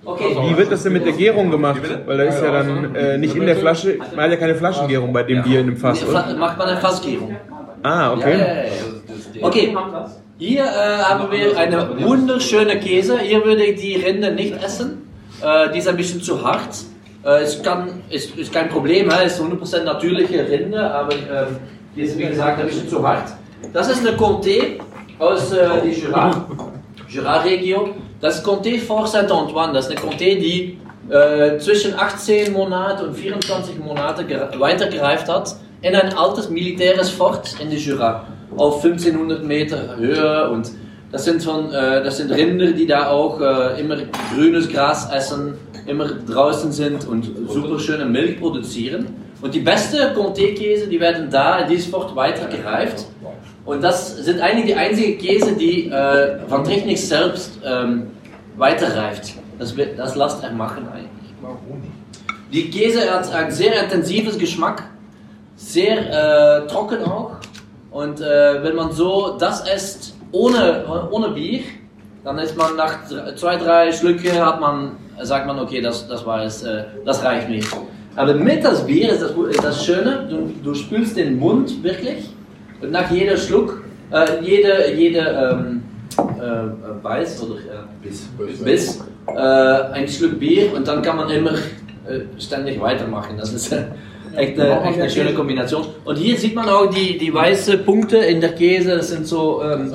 Okay. Wie wird das denn mit der Gärung gemacht? Weil da ist ja dann äh, nicht in der Flasche, man hat ja keine Flaschengärung bei dem Bier in dem Fass, Nee, oder? Macht man eine Fassgärung. Ah, okay. ja, ja, ja. Okay, hier äh, haben wir eine wunderschöne Käse. Hier würde ich die Rinde nicht essen. Äh, die ist ein bisschen zu hart. Äh, es kann, ist, ist kein Problem, es ist 100% natürliche Rinde, aber ähm, die ist wie gesagt ein bisschen zu hart. Das ist eine Comté aus äh, der Jura, Jura-Region. Das Comté Fort Saint-Antoine. Das ist eine Comté, die äh, zwischen 18 Monate und 24 Monate ger- weitergereift hat in ein altes militäres Fort in der Jura auf 1500 Meter Höhe und das sind, von, äh, das sind Rinder, die da auch äh, immer grünes Gras essen, immer draußen sind und super schöne Milch produzieren. Und die beste Comté-Käse, die werden da in diesem Fort weitergereift. Und das sind eigentlich die einzigen Käse, die äh, von Technik selbst ähm, weiterreift. Das, das lasst er machen eigentlich. Die Käse hat ein sehr intensives Geschmack, sehr äh, trocken auch. Und äh, wenn man so das isst ohne, ohne Bier, dann ist man nach zwei, drei Schlücke hat man, sagt man, okay, das, das war es, äh, das reicht mir. Aber mit das Bier ist das, das Schöne, du, du spülst den Mund wirklich und nach jeder Schluck, äh, jede, jede ähm, äh, Beiß oder äh, Bis. Biss, äh, ein Schluck Bier und dann kann man immer äh, ständig weitermachen. Das ist äh, echt, eine, echt eine schöne Kombination. Und hier sieht man auch die, die weißen Punkte in der Käse. Das sind so, ähm,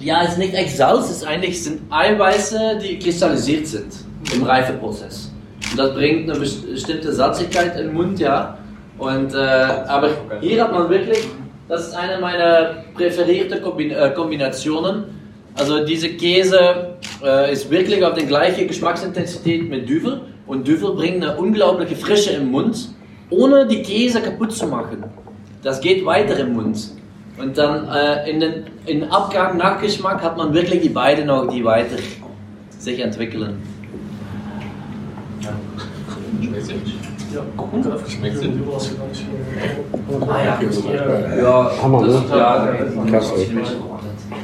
ja, es ist nicht echt Salz, es ist eigentlich sind Eiweiße, die kristallisiert sind im Reifeprozess. Und das bringt eine best- bestimmte Salzigkeit im Mund, ja. Und, äh, aber hier hat man wirklich, das ist eine meiner präferierten äh, Kombinationen. Also diese Käse äh, ist wirklich auf die gleiche Geschmacksintensität mit Düvel. Und Düvel bringt eine unglaubliche Frische im Mund, ohne die Käse kaputt zu machen. Das geht weiter im Mund. Und dann äh, in den in Abgang, Nachgeschmack hat man wirklich die beiden noch, die weiter sich entwickeln. Ja, Hammer, ne? ja, Klasse.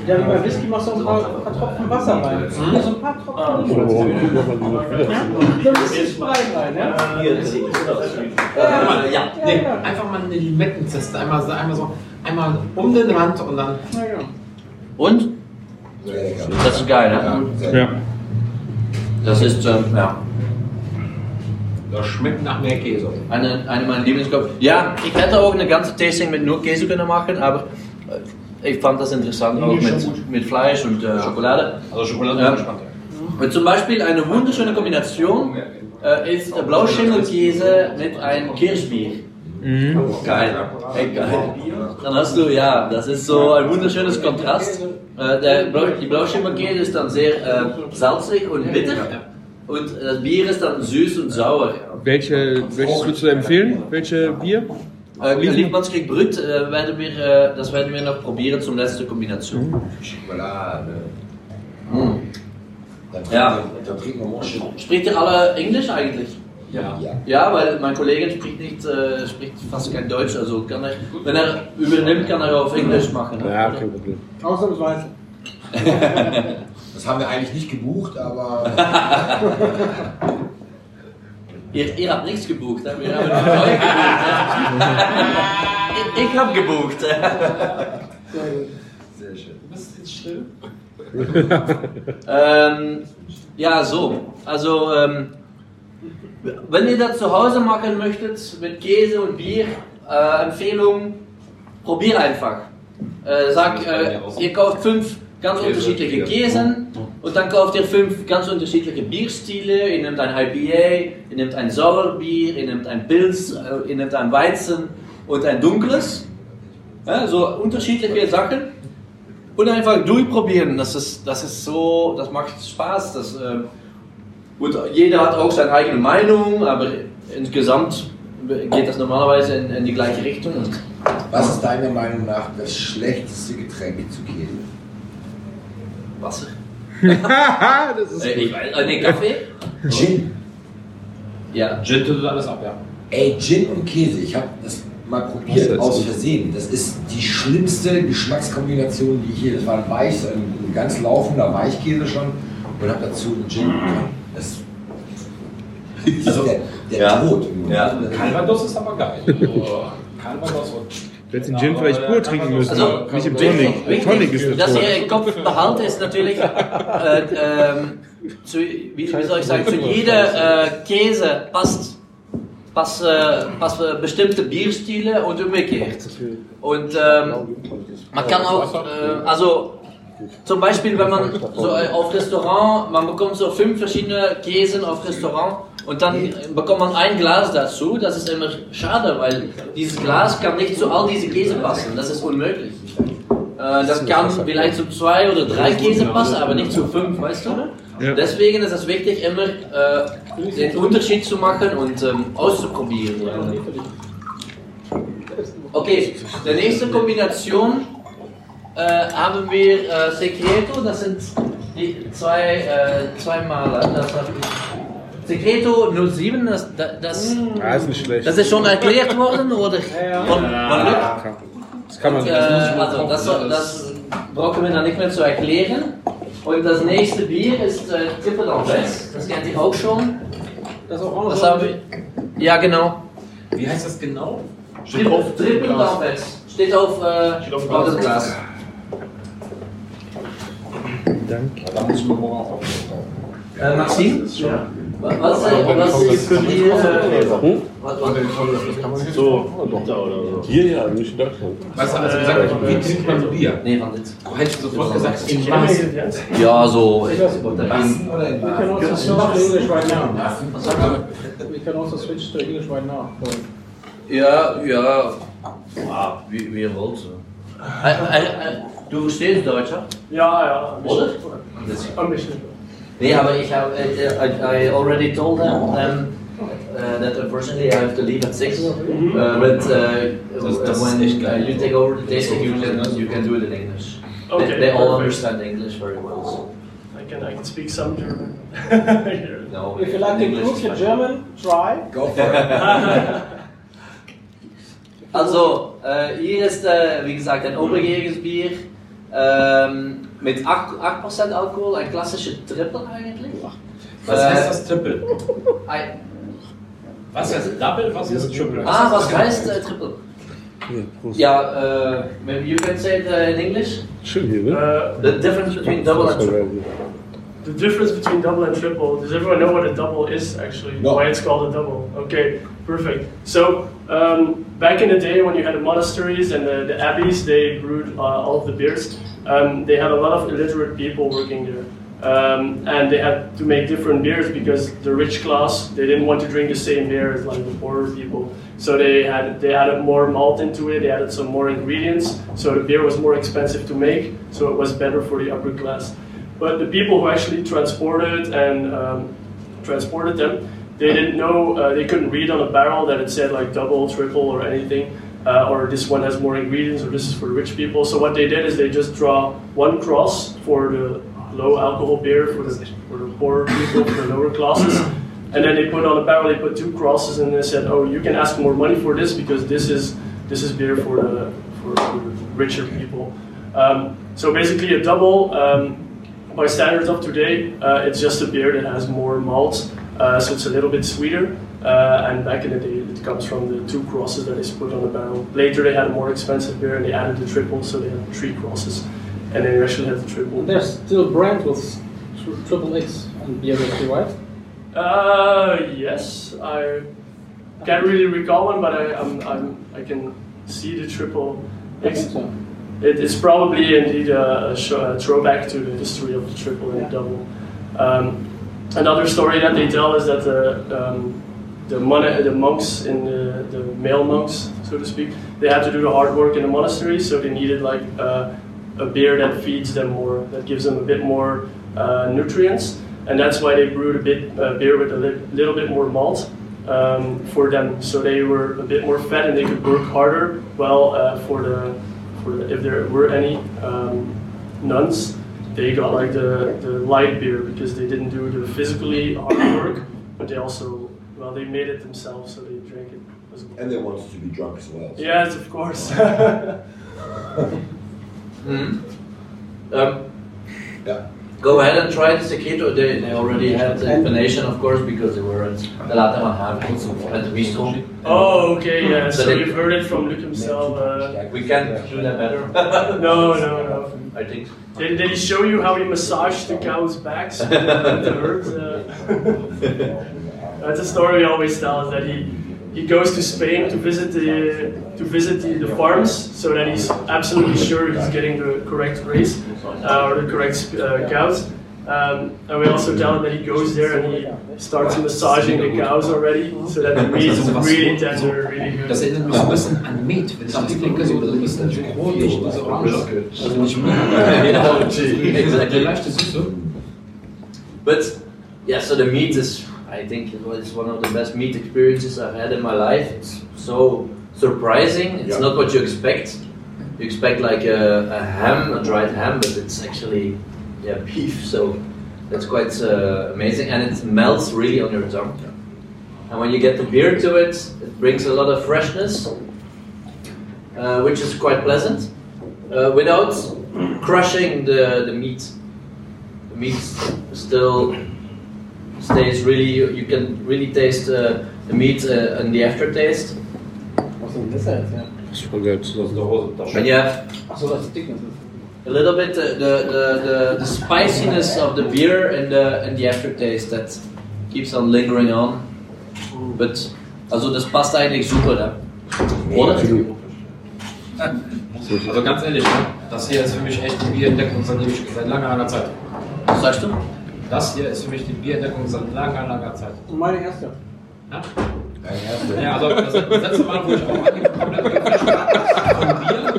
Ja, wie bei Whisky machst du ein paar, paar Tropfen Wasser rein. So ein paar Tropfen. Oder warum man noch wieder? So ein bisschen Sprite rein, ja? ja. Nee, einfach mal eine Limettenzeste. Einmal, so- einmal so, einmal um den Rand und dann. Ja. Und? Das ist geil, Ja, ne? Ja. Das ist, ähm, ja, Das schmeckt nach mehr Käse. eine, eine meiner Lieblingskopf. Ja, ich hätte auch eine ganze Tasting mit nur Käse können machen, aber äh, ich fand das interessant auch mit, mit Fleisch und äh, Schokolade. Also Schokolade Ja. ist gespannt. Und zum Beispiel eine wunderschöne Kombination äh, ist der Blauschimmelkäse mit einem Kirschbier. Geil, echt geil. Dann hast du, ja, das ist so ein wunderschönes Kontrast. Äh, der Blau, die Blauschimmelkäse ist dann sehr äh, salzig und bitter. Und das Bier ist dann süß und sauer. Welche, welches würdest du empfehlen? Welche Bier? Äh, Liefmannskrieg Brüt, äh, werden wir, äh, das werden wir noch probieren zum letzten Kombination. Schokolade. Mm. Dann Ja. Spricht ihr alle Englisch eigentlich? Ja. Ja. Ja, weil mein Kollege spricht nicht, äh, spricht fast kein Deutsch, also kann er, wenn er übernimmt, kann er auf Englisch machen. Ja, kein Problem. Ausnahmsweise. Das haben wir eigentlich nicht gebucht, aber Ihr, ihr habt nichts gebucht, hè? wir haben gebucht. ich ich habe gebucht. sehr schön. Bist du jetzt still? ähm, ja, so. Also, ähm, wenn ihr das zu Hause machen möchtet, mit Käse und Bier, äh, Empfehlung, probier einfach. Äh, sag, äh, ihr kauft fünf ganz unterschiedliche Käsen und dann kauft ihr fünf ganz unterschiedliche Bierstile. Ihr nehmt ein IPA, ihr nehmt ein Sauerbier, ihr nehmt ein Pilz, äh, ihr nehmt ein Weizen und ein dunkles. Ja, so unterschiedliche Sachen. Und einfach durchprobieren. Das ist, das ist so, das macht Spaß. Das, ähm, gut, jeder hat auch seine eigene Meinung, aber insgesamt geht das normalerweise in, in die gleiche Richtung. Was ist deiner Meinung nach das schlechteste Getränk zu Käse? Wasser. das ist Äh, ich weiß, äh, nee, Kaffee? Gin. Ja. Gin tut alles ab, ja. Ey, Gin und Käse. Ich habe das mal probiert, aus Versehen. Das ist die schlimmste Geschmackskombination, die ich hier. Das war ein Weich, ein, ein ganz laufender Weichkäse schon und habe dazu einen Gin. Das ist Also, der, der ja. Tod. Ja. Calvados ist aber geil. Calvados und Du hättest den Gin vielleicht pur trinken müssen, Also, nicht im Tonic. wichtig, Tonic ist dass ihr im Kopf behalten, ist natürlich, äh, ähm, zu, wie, wie soll ich sagen, zu jeder äh, Käse passt, passt, äh, passt äh, bestimmte Bierstile und umgekehrt. Und ähm, man kann auch, äh, also zum Beispiel, wenn man so äh, auf Restaurant, man bekommt so fünf verschiedene Käsen auf Restaurant und dann bekommt man ein Glas dazu. Das ist immer schade, weil dieses Glas kann nicht zu all diese Käse passen. Das ist unmöglich. Äh, das kann vielleicht zu zwei oder drei Käse passen, aber nicht zu fünf, weißt du? Deswegen ist es wichtig, immer äh, den Unterschied zu machen und ähm, auszuprobieren. Okay, die nächste Kombination äh, haben wir Secreto, das sind die zwei, zwei Maler. Das hab ich. Secreto 07, das, das, Ah, ist nicht schlecht. das ist schon erklärt worden oder von, von Luc? Das kann man Äh, also das, das brauchen wir dann nicht mehr zu erklären. Und das nächste Bier ist äh, Triple d'Anvers, das kennt ihr auch schon. Das Orange. Das haben wir. Ja, genau. Wie heißt das genau? Triple, Triple d'Anvers. Steht auf, äh, auf dem Glas. Da muss ich mir morgen auch Äh, Maxim? Was, was, äh, was ist für die. Äh, was, was, Hier ja, nicht in Deutschland. Weißt du, also wie sagt man, wie trinkt man Bier? nee, von jetzt. Du hättest sofort gesagt, im Maß. Ja, so. Oder in We can also switch to English right now. Was sagt man? We can also switch to English right now. Ja, ja. Ah, wie, wie ihr wollt. So. Äh, äh, äh, du verstehst Deutsch, ja? Ja, ja. Oder? Ein bisschen. Nee, aber ich habe, äh, I, I already told them, them uh, that unfortunately I have to leave at six. Uh, but uh, Das- das when ist echt uh, you take over the tasting, you can you can do it in English. Okay, they, they all perfect. understand English very well. So. I can I can speak some German. No, If you like to English improve your. German, try. Go for it. Also, äh, hier ist, wie gesagt, ein oberjähriges Bier ähm, mit 8%, 8 Alkohol, ein klassischer Triple eigentlich. Was Äh, heißt das Triple? Ein, Was heißt Double? Was ist Triple? ah, was heißt äh, Triple? Ja, Prost. Ja, äh, maybe you can say it uh, in English. Schön hier. Uh, The difference between double and triple. the difference between double and triple. Does everyone know what a double is actually? No. Why it's called a double? Okay, perfect. So um, back in the day when you had the monasteries and the, the abbeys, they brewed uh, all of the beers. Um, they had a lot of illiterate people working there. Um, and they had to make different beers because the rich class they didn't want to drink the same beer as like the poorer people. So they had they added more malt into it. They added some more ingredients. So the beer was more expensive to make. So it was better for the upper class. But the people who actually transported and um, transported them, they didn't know, uh, they couldn't read on a barrel that it said like double, triple, or anything, uh, or this one has more ingredients, or this is for rich people. So what they did is they just draw one cross for the low alcohol beer for the, for the poorer people, for the lower classes. And then they put on a barrel, they put two crosses, and they said, "Oh, you can ask more money for this because this is this is beer for the for, for the richer people." Um, so basically, a double um, by standards of today, uh, it's just a beer that has more malt, uh, so it's a little bit sweeter. Uh, and back in the day, it comes from the two crosses that is put on the barrel. Later, they had a more expensive beer and they added the triple, so they had three crosses, and then you actually had the triple. There's still brand with triple X and beer whiskey, right? Uh, yes, I can't really recall one, but I, I'm, I'm, I can see the triple X. so. It is probably indeed a, a, throwback to the history of the triple and double. Um, another story that they tell is that the um, the, mon- the monks in the, the male monks, so to speak, they had to do the hard work in the monastery, so they needed like uh, a beer that feeds them more, that gives them a bit more uh, nutrients, and that's why they brewed a bit uh, beer with a li- little bit more malt um, for them, so they were a bit more fed and they could work harder. Well, uh, for the for the, if there were any um, nuns, they got like the, the light beer because they didn't do the physically hard work, but they also well Well, they made it themselves, so they drank it as well. And they wanted to be drunk as well. so- Yes, of course. Mhm. Um, Yeah. Go ahead and try the Seketo. They, they already had the explanation, of course, because they were at the Lateran Haven at the Bistro. oh, okay, yeah. So So they- you've heard it from Luke himself. Uh, We can do that better. no, no, no. I think. Did, did he show you how he massaged the cows' backs with the herd? Uh, that's a story he always tells that he he goes to Spain to visit the to visit the, the farms so that he's absolutely sure he's getting the correct race uh, or the correct uh, cows. Um, and we also tell him that he goes there and he starts massaging the cows already so that the meat is really tender, really good. Das erinnert mich so ein bisschen an Met, wenn ich das denke, so ein bisschen rot, diese Orange. Also nicht Yeah, exactly. Eine leichte Süße. But yeah, so the meat is, I think, it was one of the best meat experiences I've had in my life. It's so surprising. It's Yeah. not what you expect. You expect like a, a ham, a dried ham, but it's actually yeah beef. So that's quite uh, amazing, and it melts really on your tongue. And when you get the beer to it, it brings a lot of freshness, uh, which is quite pleasant, uh, without crushing the, the meat. The meat still stays really, you, you can really taste uh, the meat uh, in the aftertaste. Was ist denn das jetzt? Ja. Schon gelb. Das ist eine And you have Achso, das ist Dickness. a little bit uh, the, the, the, the spiciness of the beer and the, and the aftertaste that keeps on lingering on. But, also das passt eigentlich super, ne? Oder? Also ganz ehrlich, ne? das hier ist für mich echt die Bierentdeckung seit, ewig- seit langer, langer Zeit. Was sagst du? Das hier ist für mich die Bierentdeckung seit langer, langer Zeit. Und meine erste. Ja? Dein erster. Ja, also das, das letzte Mal, wo ich auch angefangen habe, von Bier,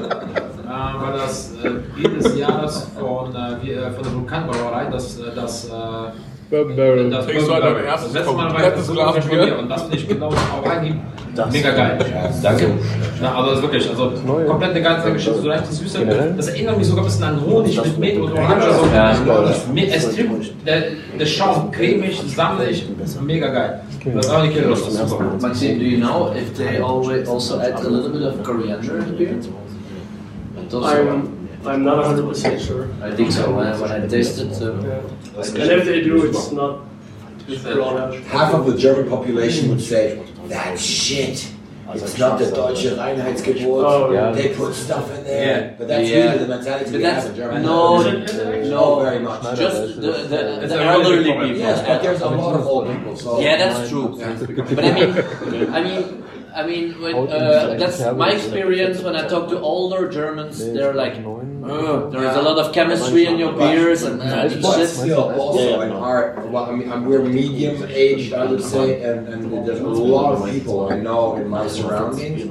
äh, war das äh, Bier des Jahres von, äh, äh, von der Vulkanbrauerei, das, äh, das, äh, Bourbon Barrel. das, Trinkst du halt dein erstes das letzte Mal war ich komplettes das Glas Bier? Und das finde ich genau auf Anhieb mega geil. Danke. Ja, also das ist wirklich, also komplett eine ganze Geschichte, so leichte Süße. Das erinnert mich sogar ein bisschen an Honig mit Met und Orange. Also, Ja. es trifft, der, der Schaum cremig, sammelig, mega geil. Das ist auch nicht Kilo, das ist super. Maxime, do you know if they always also add a little bit of coriander in the beer? It I'm, I'm not 100% sure. I think so. When I, when I tasted, uh, Yeah. And if they do, it's not brought out. Half of the German population would say, that's shit. It's not the Deutsche Reinheitsgebot. Oh, yeah. They put stuff in there. Yeah. But that's Yeah. really the mentality But we that's have in Germany. no, Oh, very much. just the, the, It's the a elderly really people. Yes, but there's a lot of old people. So Yeah, that's true. But I mean, I mean, I mean, when, uh, that's my experience when I talk to older Germans. They're like, oh, there is a lot of chemistry in your beers and uh, But shit. still, also in our, well, I mean, we're medium aged, I would say, and, and there's a lot of people I know in my surroundings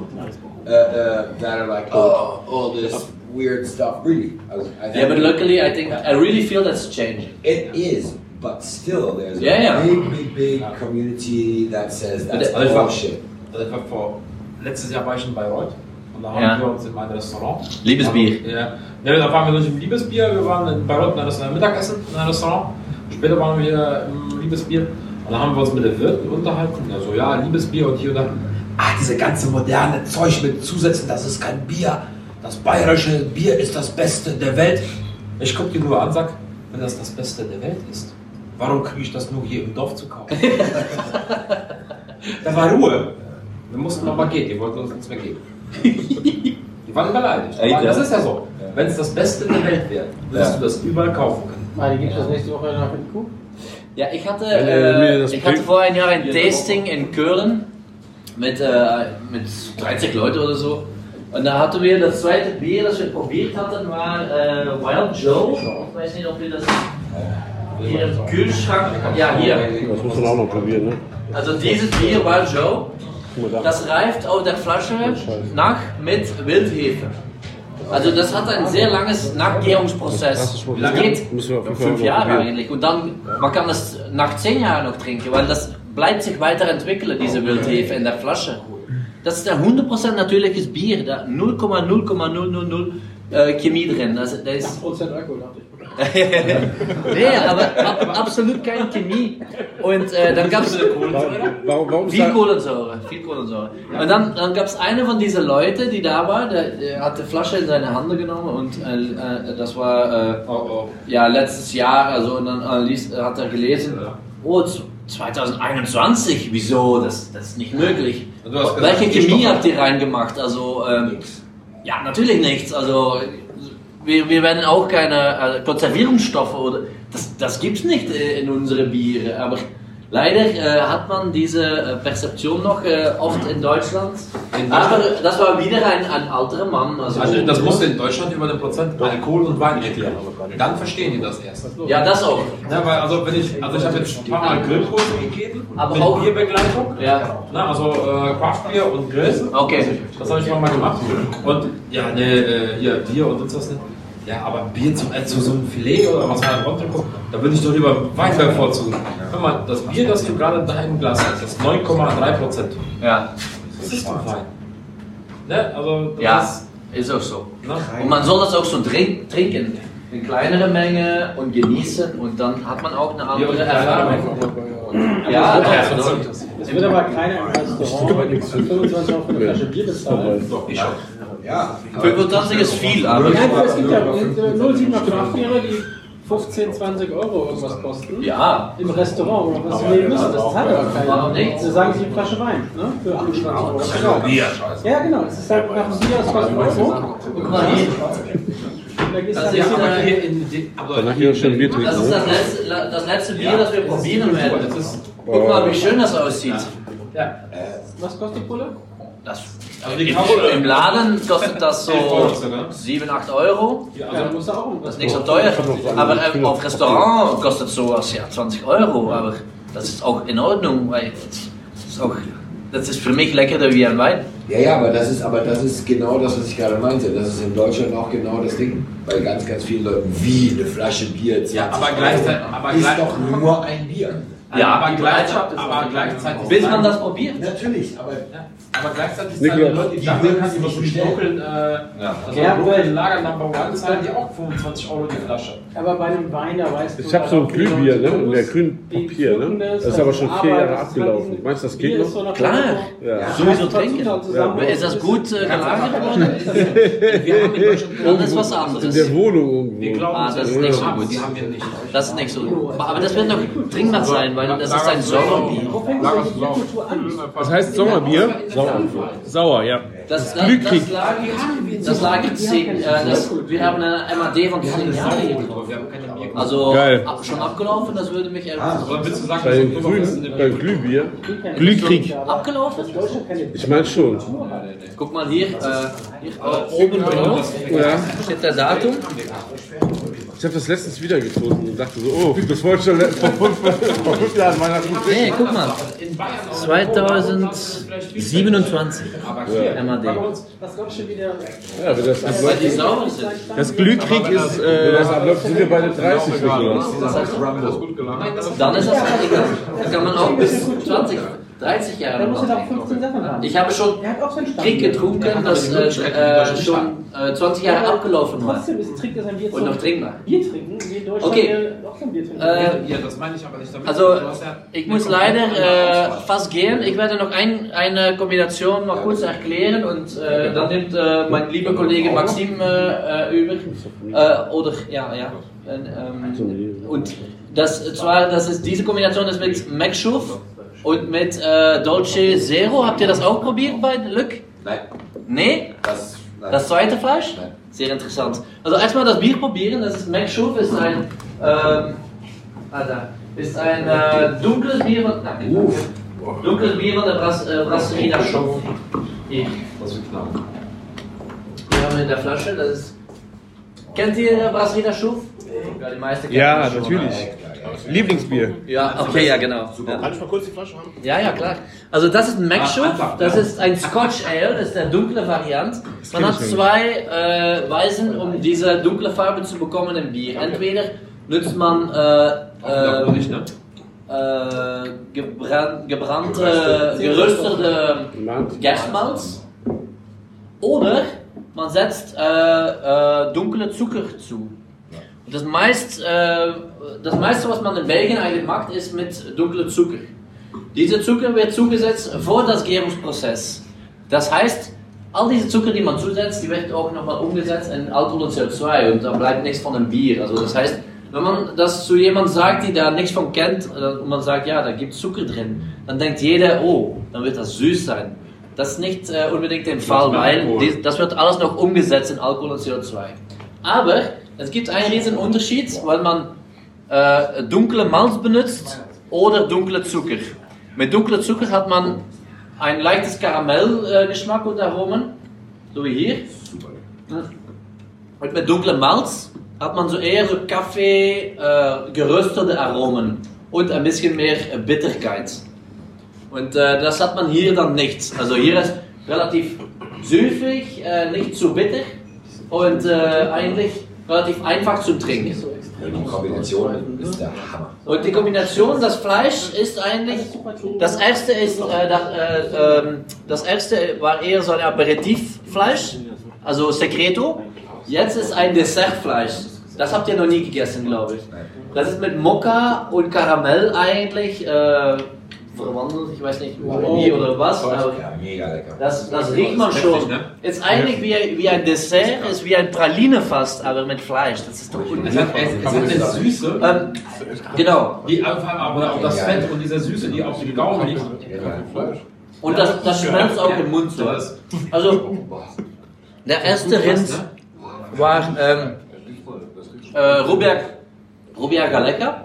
uh, uh, that are like, oh, all this weird stuff. Really, I, was- I Yeah, but luckily, I think I really feel that's changing. it is. But still, there's a Yeah, yeah. big, big, big community that says that's But it- bullshit. Also ich war vor, letztes Jahr war ich in Bayreuth und da haben Ja. wir uns in meinem Restaurant. Liebesbier. Ja, ja da waren wir nicht im Liebesbier, wir waren in Bayreuth in einem Mittagessen in einem Restaurant. Später waren wir im Liebesbier und da haben wir uns mit den Wirten unterhalten. Ja, so, ja, Liebesbier und hier und da. Ah, diese ganze moderne Zeug mit Zusätzen, das ist kein Bier. Das bayerische Bier ist das Beste der Welt. Ich guck dir nur an, sag, wenn das das Beste der Welt ist, warum kriege ich das nur hier im Dorf zu kaufen? da war Ruhe. Wir mussten nochmal gehen, die wollten uns nichts mehr geben. Die waren beleidigt. Aber das ist ja so. Wenn es das Beste der Welt wäre, würdest Ja. du das überall kaufen können. Die gibt es das nächste Woche nach Kuh. Ja, ich hatte, äh, ich hatte vor ein Jahr ein Tasting in Köln mit, äh, mit 30 Leuten oder so. Und da hatten wir das zweite Bier, das wir probiert hatten, war äh, Wild Joe. Ich weiß nicht, ob wir das hier im Kühlschrank. Ja, hier. Das muss man auch noch probieren, ne? Also dieses Bier Wild Joe. Das reift auf der Flasche nach mit Wildhefe. Also das hat ein sehr langes Nachgärungsprozess. Das geht fünf Jahre eigentlich. Und dann, man kann das nach zehn Jahren noch trinken, weil das bleibt sich weiterentwickeln, diese Wildhefe in der Flasche. Das ist ein 100% natürliches Bier, da 0,0,000 äh, Chemie drin. Also, da ist, 8% Alkohol, dachte ich. nee, aber ab, absolut keine Chemie. Und äh, dann gab es viel Kohlensäure, viel Kohlensäure. Und dann, dann gab es eine von diesen Leuten, die da war, der, der hat die Flasche in seine Hand genommen und äh, äh, das war äh, Oh, oh. ja letztes Jahr, also und dann äh, liest, hat er gelesen, oh, z- 2021, wieso, das, das ist nicht möglich. Gesagt, Welche Chemie habt ihr reingemacht? Also, ähm, ja, natürlich nichts. Also, wir, wir werden auch keine äh, Konservierungsstoffe oder das, das gibt's nicht äh, in unsere Biere. Aber leider äh, hat man diese äh, Perzeption noch äh, oft in Deutschland. Aber das war wieder ein, ein alterer Mann. Also, Also das musste in Deutschland über den Prozent Alkohol und Wein erklären. Dann verstehen die das erst. ja, das auch. Ja, weil also wenn ich, also ich habe jetzt ein paar Mal Grillkurse gegeben, Aber mit auch- Bierbegleitung. Ja, Na, also äh, Craftbier und Grill. okay. Das habe ich mal gemacht. Und ja, ne, äh, hier Bier und sonst was nicht. Ja, aber Bier zu, äh, zu so einem Filet oder was man runterguckt, da würde ich doch lieber Wein bevorzugen. Hör mal, das Bier, das du gerade da im Glas hast, das ist 9,3 Prozent. Ja, Das ist doch Wein. Ne? Also, das ja, ist, ist auch so. ne? Und man soll das auch so trink, trinken. In kleinere Menge und genießen und dann hat man auch eine andere kleinere Erfahrung. Ja, Ja. Es wird aber keiner im Restaurant 25 Euro für eine Flasche Bier bezahlen. Doch, ich schon. Ja, 25 ist viel, aber Nein, es gibt ja äh, 07er Kraftbiere, die 15, 20 Euro irgendwas kosten. ja, Im Restaurant, man was nehmen müssen. Das zahlt aber keiner. nicht? Sie sagen sich eine Flasche Wein, ne? Für 28 Euro. Genau. Ja, genau. Es ist halt nach dem Bier, das kostet Euro. guck mal hier. Und du Das ist, äh, Hier in die, aber danach hier schon Bier das trinken. ist das letzte, das letzte Bier, das wir probieren werden. Guck mal, wie schön das aussieht. ja. Was kostet die Pulle? Das, Also die im, Im Laden kostet das so Euro sogar. 7, 8 Euro. Ja, Ja, also, auch Das ist nicht so teuer. Aber äh, auf Restaurant kostet sowas ja 20 Euro. Aber das ist auch in Ordnung, weil das ist, auch, das ist für mich leckerer wie ein Wein. Ja, ja, aber das ist, aber das ist genau das, was ich gerade meinte. Das ist in Deutschland auch genau das Ding. Bei ganz, ganz vielen Leuten, wie eine Flasche Bier, 20 Ja, aber Euro, gleichzeitig- aber ist gleich- doch nur ein Bier. Ja, aber, die gleich, aber gleichzeitig. Bis man das probiert. Natürlich, aber Ja, aber gleichzeitig sind die Leute, die die da würden kann, es die nicht was bestellen. dunkeln, äh, also Ja, dunkeln weil- Lager Number One zahlen die auch 25 Euro die Flasche. Aber bei einem Wein, da weißt du. Ich habe so ein halt auch, wie Glühbier, ne? Und der muss, grün die Papier, ne? das, Das ist aber schon vier Jahre das abgelaufen. halt Meinst du, das geht so noch? nach Klar. Ja. Ja. Sowieso trinken. Ist das gut äh, gelagert worden? Wir haben in Deutschland Dann ist was In anderes. der Wohnung irgendwo. Wir glauben, Ah, das ist nicht so gut. Die haben wir nicht. Das ist nicht so. Aber das wird noch trinkbar sein, weil das ist ein Sauerbier. An? Was heißt Sommerbier? Sauer. Sauer, ja. Das, das, das lag, das lag in zehn, äh, das, wir haben eine MAD von 10 Jahren. Wir haben keine Bier. Also Geil. ab, schon abgelaufen, das würde mich ehrlich Oder willst du sagen, Bei dass den du Pulver bist in Grünen, dem beim Glühbier. Glühkrieg. Abgelaufen? Ich meine schon. Guck mal hier, äh, hier äh, oben drauf Ja. steht der Datum. Ich habe das letztens wieder gefunden und dachte so, oh, das wollte ich schon vor fünf, vor fünf Jahren Weihnachten Nee, guck mal. 2027 MAD. Das kommt schon wieder. Ja, wenn das sind. Das Glühkrieg ist, äh, das abläuft sind wir bei den 30 nicht, oder? Dann ist das egal. Da kann man auch bis 20, 30 Jahre noch er doch trinken. 15 Sachen haben. Ich habe schon. Trick getrunken, das äh, äh, schon äh, 20 Jahre abgelaufen war. Trotzdem ist, trinkt er sein Bier Und noch trinkbar. Bier trinken, wie in Deutschland Okay. auch kein Bier trinken. Äh, Ja, das meine ich aber nicht damit. Also, ja- ich muss leider äh, fast gehen. Ich werde noch ein, eine Kombination noch kurz erklären und äh, dann nimmt äh, mein lieber Kollege Maxim über. Äh, oder, ja, ja. Ähm, und das, zwar, das ist, diese Kombination ist mit McSchuff und mit äh, Dolce Zero. Habt ihr das auch probiert bei Lück? Nein, Nee? das. Nein. Das zweite Fleisch? Nein. Sehr interessant. Also erstmal das Bier probieren. Das ist McSchuff, ist ein ähm, ist ein äh, dunkles Bier von nein, dunkles Bier von der Bras, äh, Brasserie der Schuff. Hier. Das wird knapp. Wir haben in der Flasche. Das ist Kennt ihr Brasserie der Schuff? Ja, die meisten kennen ja, das schon. Lieblingsbier. Ja, okay, ja, genau. Ja. Kann ich mal kurz die Flasche haben? Ja, ja, klar. Also das ist ein McSchuff, einfach, das ist ein Scotch Ale, das ist der dunkle Variant. Man hat zwei äh, Weisen, um diese dunkle Farbe zu bekommen im Bier. Entweder nutzt man äh, Äh, nicht, ne? äh, gebran gebrannte, geröstete Gerstmalz oder man setzt äh, äh, dunkle Zucker zu. das, meist, äh, das meiste, was man in Belgien eigentlich macht, ist mit dunklem Zucker. Dieser Zucker wird zugesetzt vor das Gärungsprozess. Das heißt, all diese Zucker, die man zusetzt, die wird auch nochmal umgesetzt in Alkohol und CO2 und da bleibt nichts von einem Bier. Also das heißt, wenn man das zu jemandem sagt, die da nichts von kennt, äh, und man sagt, ja, da gibt es Zucker drin, dann denkt jeder, oh, dann wird das süß sein. Das ist nicht äh, unbedingt der Fall, weil die, das wird alles noch umgesetzt in Alkohol und CO2. Aber es gibt einen riesen Unterschied, weil man äh, dunkle Malz benutzt oder dunkle Zucker. Mit dunkler Zucker hat man ein leichtes Karamellgeschmack und Aromen, so wie hier. Und mit dunklem Malz hat man so eher so Kaffee, äh, geröstete Aromen und ein bisschen mehr äh, Bitterkeit. Und äh, das hat man hier dann nicht. Also hier ist relativ süffig, äh, nicht zu bitter und äh, eigentlich relativ einfach zum Trinken. Die Kombination ist der Hammer. Und die Kombination, das Fleisch ist eigentlich, das erste ist, äh, das, äh, ähm, das erste war eher so ein Aperitivfleisch, also Secreto. Jetzt ist ein Dessertfleisch. Das habt ihr noch nie gegessen, glaube ich. Das ist mit Mokka und Karamell eigentlich äh, verwandelt, ich weiß nicht wie oder was. Aber Ja, mega lecker. das, das riecht man Heftig, schon. ne? Ist eigentlich wie, wie ein Dessert, ist wie ein Praline fast, aber mit Fleisch. Das ist doch hat, es, es hat eine Süße, Ähm, genau. die einfach, aber auch das Fett und diese Süße, die auf dem Gaumen liegt. Und das, das schmelzt auch im Mund so. Also, der erste Rind war ähm, äh, Rubia, Rubia Galleca.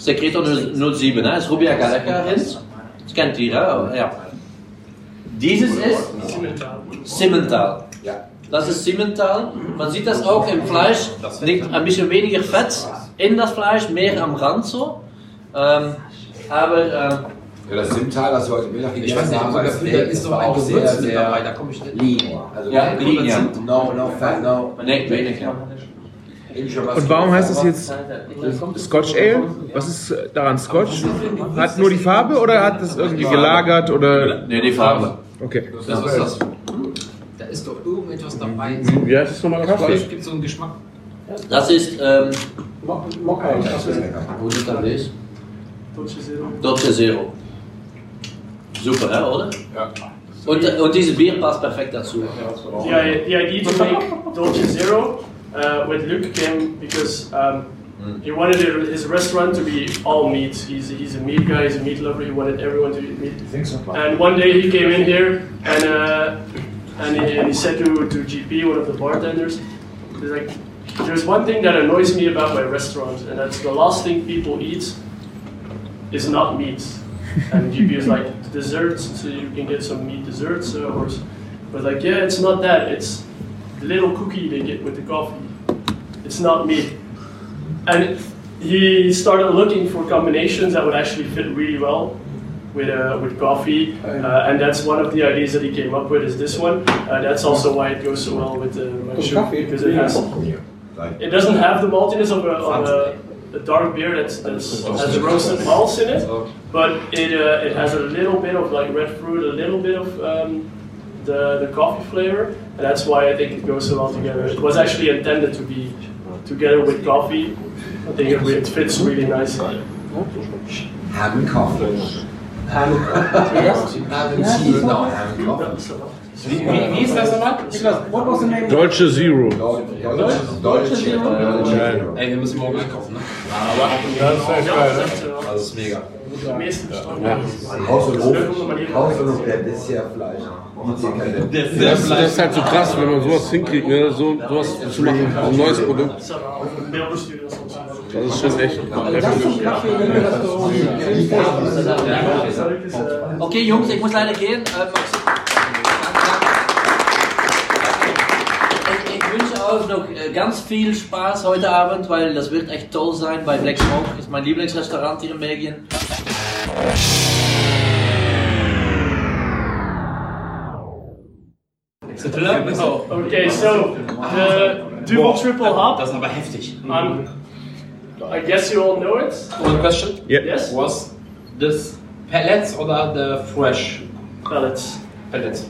Secreto 07, ne? ist Rubia. Das kennt ihr, ja? Dieses ist Simmental. Das ist Simmental. Man sieht das auch im Fleisch. Liegt ein bisschen weniger Fett in das Fleisch, mehr am Rand so. Ähm, aber äh, Ja, das Simtal, das wir heute Mittag Ich weiß nicht, aber das der ist so ein Gewürz mit dabei, da komme ich nicht. lean. Also Ja, lean, ja. No, no fat, no. nee, weniger. Und warum heißt es jetzt Scotch Ale? Was ist daran Scotch? Hat nur die Farbe oder hat es irgendwie gelagert oder? Nee, die Farbe. Okay. Das ist das. Da ist doch irgendetwas dabei. Wie heißt es nochmal? Kaffee? gibt so einen Geschmack. Das ist, ähm, Mo- Mokka ist das. wo steht das ist? Dolce Zero. Dolce Zero. Super, oder? Ja. Und, und dieses Bier passt perfekt dazu. The, i- the idea to make Dolce Zero uh, with Luke came because um, he wanted his restaurant to be all meat. He's, he's a meat guy, he's a meat lover, he wanted everyone to eat meat. And one day he came in here and, uh, and, he, and he said to, to GP, one of the bartenders, he's like, there's one thing that annoys me about my restaurant, and that's the last thing people eat is not meat. And GP is like, desserts, so you can get some meat desserts, uh, or, but like, yeah, it's not that, it's the little cookie they get with the coffee. It's not me. And he started looking for combinations that would actually fit really well with uh, with coffee, uh, and that's one of the ideas that he came up with. Is this one? Uh, that's also why it goes so well with the With coffee? because it has it doesn't have the maltiness of a, of a, a dark beer that's, that's has roasted malts in it, but it uh, it has a little bit of like red fruit, a little bit of um, the the coffee flavor, and that's why I think it goes so well together. It was actually intended to be together with coffee. I think it, it fits really nicely. ham and coffee. Ham. Ham and cheese, no, ham and coffee. Wie, wie, wie ist das nochmal? What was the name? Dolce Zero. Dolce, Dolce, Zero. Ey, wir müssen morgen einkaufen, ne? Das ist echt geil, ne? Also, das ist mega. De meeste verstanden. Haus und Hof, Haus und Hof, der Dessertfleisch. Gibt's hier keine. Das, ist halt so krass, wenn man sowas hinkriegt, ne? so, sowas zu machen, ein neues Produkt. Das ist schon echt. Okay, Jungs, ich muss leider gehen. Äh, wünsche euch noch äh, ganz viel Spaß heute Abend, weil das wird echt toll sein bei Black Smoke. Das ist mein Lieblingsrestaurant hier in Belgien. Okay, so the Duvel Triple Hop. Das ist aber heftig. Um, I guess you all know it. One question. Ja. Yes. Was this Pellets or the fresh Pellets. Pellets?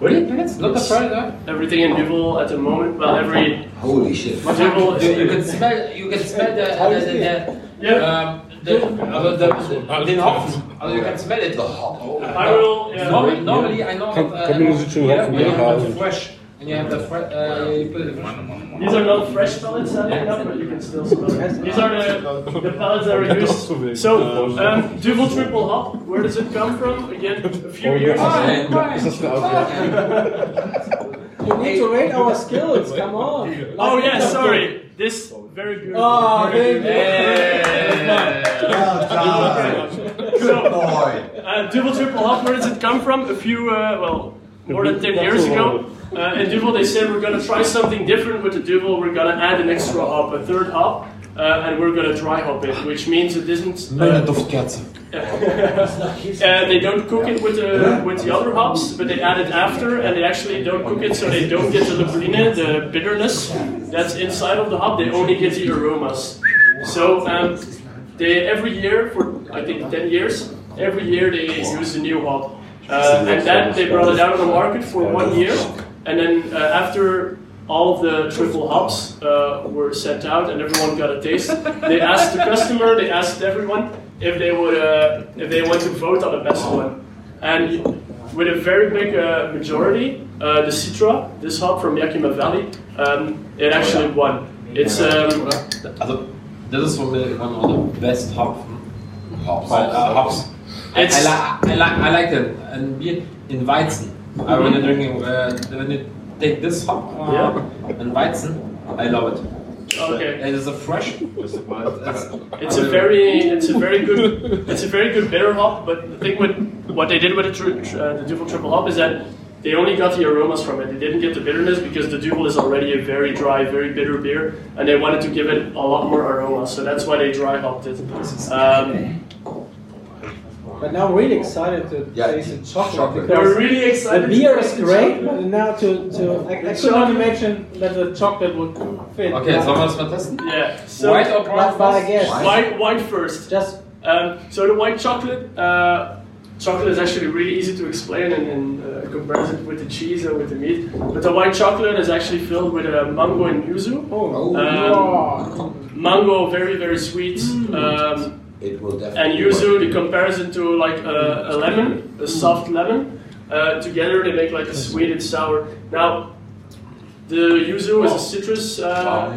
Really? Pellets? not the price, huh? Everything in Duvel at the moment, well, every Holy shit. Duvel You, you can smell, you can smell the, the, the, the, Yeah, um, the, also the, the, den Hopfen. Also you can smell it. I will. Yeah. Normally, normally I know Komm- that, uh, komm, du sitzt schon yeah, Hopfen when you hier the raus. fresh, and you have the fresh, uh, you put it in These are not fresh pellets, sadly enough, but you can still smell it. These are the, the pellets that are used. So, um, Duvel Triple Hop, where does it come from? Again, a few years ago. Ist das? You need to rate our skills, come on. Oh, yeah, sorry. This, very good. Oh, thank you. Well done. So, Boy. Uh, Duvel Triple Hop, where does it come from? A few, uh, well, more than 10 years ago. Uh, in Duvel, they said we're going to try something different with the Duvel. We're going to add an extra hop, a third hop, uh, and we're going to dry hop it, which means it isn't. Uh, Duftkerze. uh, they don't cook it with the with the other hops, but they add it after, and they actually don't cook it, so they don't get the lupulina, the bitterness that's inside of the hop. They only get the aromas. So um, they every year for I think ten years, every year they use a new hop, uh, and then they brought it out on the market for one year, and then uh, after all of the triple hops uh, were sent out and everyone got a taste. They asked the customer, they asked everyone if they would, uh, if they want to vote on the best one, and with a very big uh, majority, uh, the Citra, this hop from Yakima Valley, um, it actually won. It's um, Also, das ist for me one of the best hop, Hops. uh, hops. I, I, It's- like, I like, I like them. And beer in Weizen. Uh, when you're drinking, uh, when you take this hop uh, Yeah. and Weizen, I love it. okay. It is a fresh. It's a very, it's a very good, it's a very good bitter hop. But the thing with what they did with the, tri- uh, the Duvel Triple Hop is that they only got the aromas from it. They didn't get the bitterness because the Duvel is already a very dry, very bitter beer, and they wanted to give it a lot more aroma. So that's why they dry hopped it. Um, But now I'm really excited to Yeah, taste the chocolate, chocolate. we're really excited. the beer is great, but now to, to I, I could not imagine that the chocolate would fit. Okay, sollen wir das mal testen? Yeah. So White or brown? But, but I guess white, white first. just Um, so the white chocolate, uh, chocolate is actually really easy to explain in, in uh, comparison with the cheese or with the meat. But the white chocolate is actually filled with uh, mango and yuzu. oh, Um, mango, very very sweet, um, It will definitely. and yuzu. The comparison to like a, a lemon, a soft lemon. Uh, together they make like a sweet and sour. Now, the yuzu is a citrus. Uh,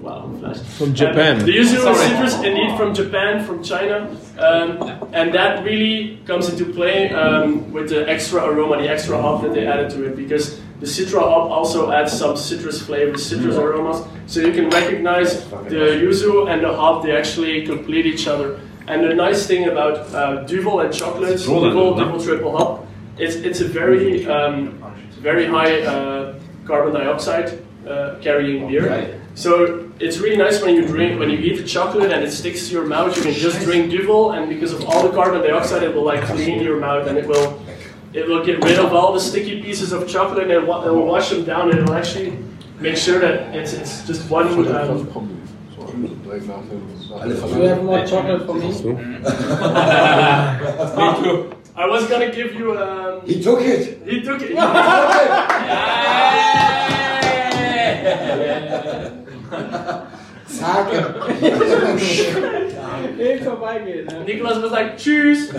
wow, flash. From Japan. Um, the yuzu is citrus, indeed, from Japan, from China, um, and that really comes into play um, with the extra aroma, the extra hop that they added to it, because the citra hop also adds some citrus flavors, citrus aromas, so you can recognize the yuzu and the hop. They actually complete each other. And the nice thing about uh, Duvel and chocolate, Duvel, Duvel triple hop, it's it's a very um, very high uh, carbon dioxide uh, carrying beer. So it's really nice when you drink, when you eat the chocolate and it sticks to your mouth. You can just drink Duvel, and because of all the carbon dioxide, it will like clean your mouth and it will, it will get rid of all the sticky pieces of chocolate and it, will wash them down and it will actually make sure that it's, it's just one. Um, do you have more chocolate for me? me too. I was gonna give you. Um, He took it. he took it. Zagen. Nicht vorbeigehen. Ne? Nicholas was like, "Choose."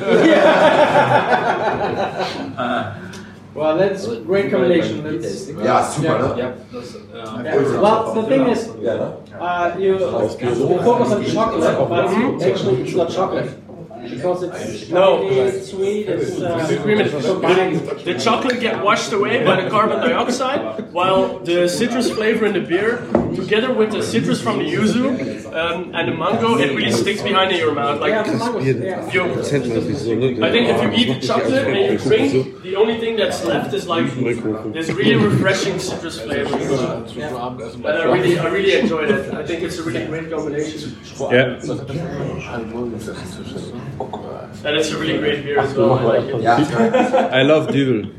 Well, that's a great combination. That's, Ja, super, ne? Ja, das, äh, yeah. Well, the thing is, Ja, ne? uh, you, you focus on chocolate, but actually it's not chocolate. Because it's No. it's sweet, it's uh, Agreement. The chocolate get washed away by the carbon dioxide, while the citrus flavor in the beer, together with the citrus from the yuzu um, and the mango, it really sticks behind in your mouth. Like the you, Kennt man sich so, ne? I think if you eat the chocolate and you drink, the only thing that's left is like this really refreshing citrus flavor. And I really, I really enjoyed it. I think it's a really great combination, Ja. And it's a really great beer as well. I like it. Ja. I love Düvel.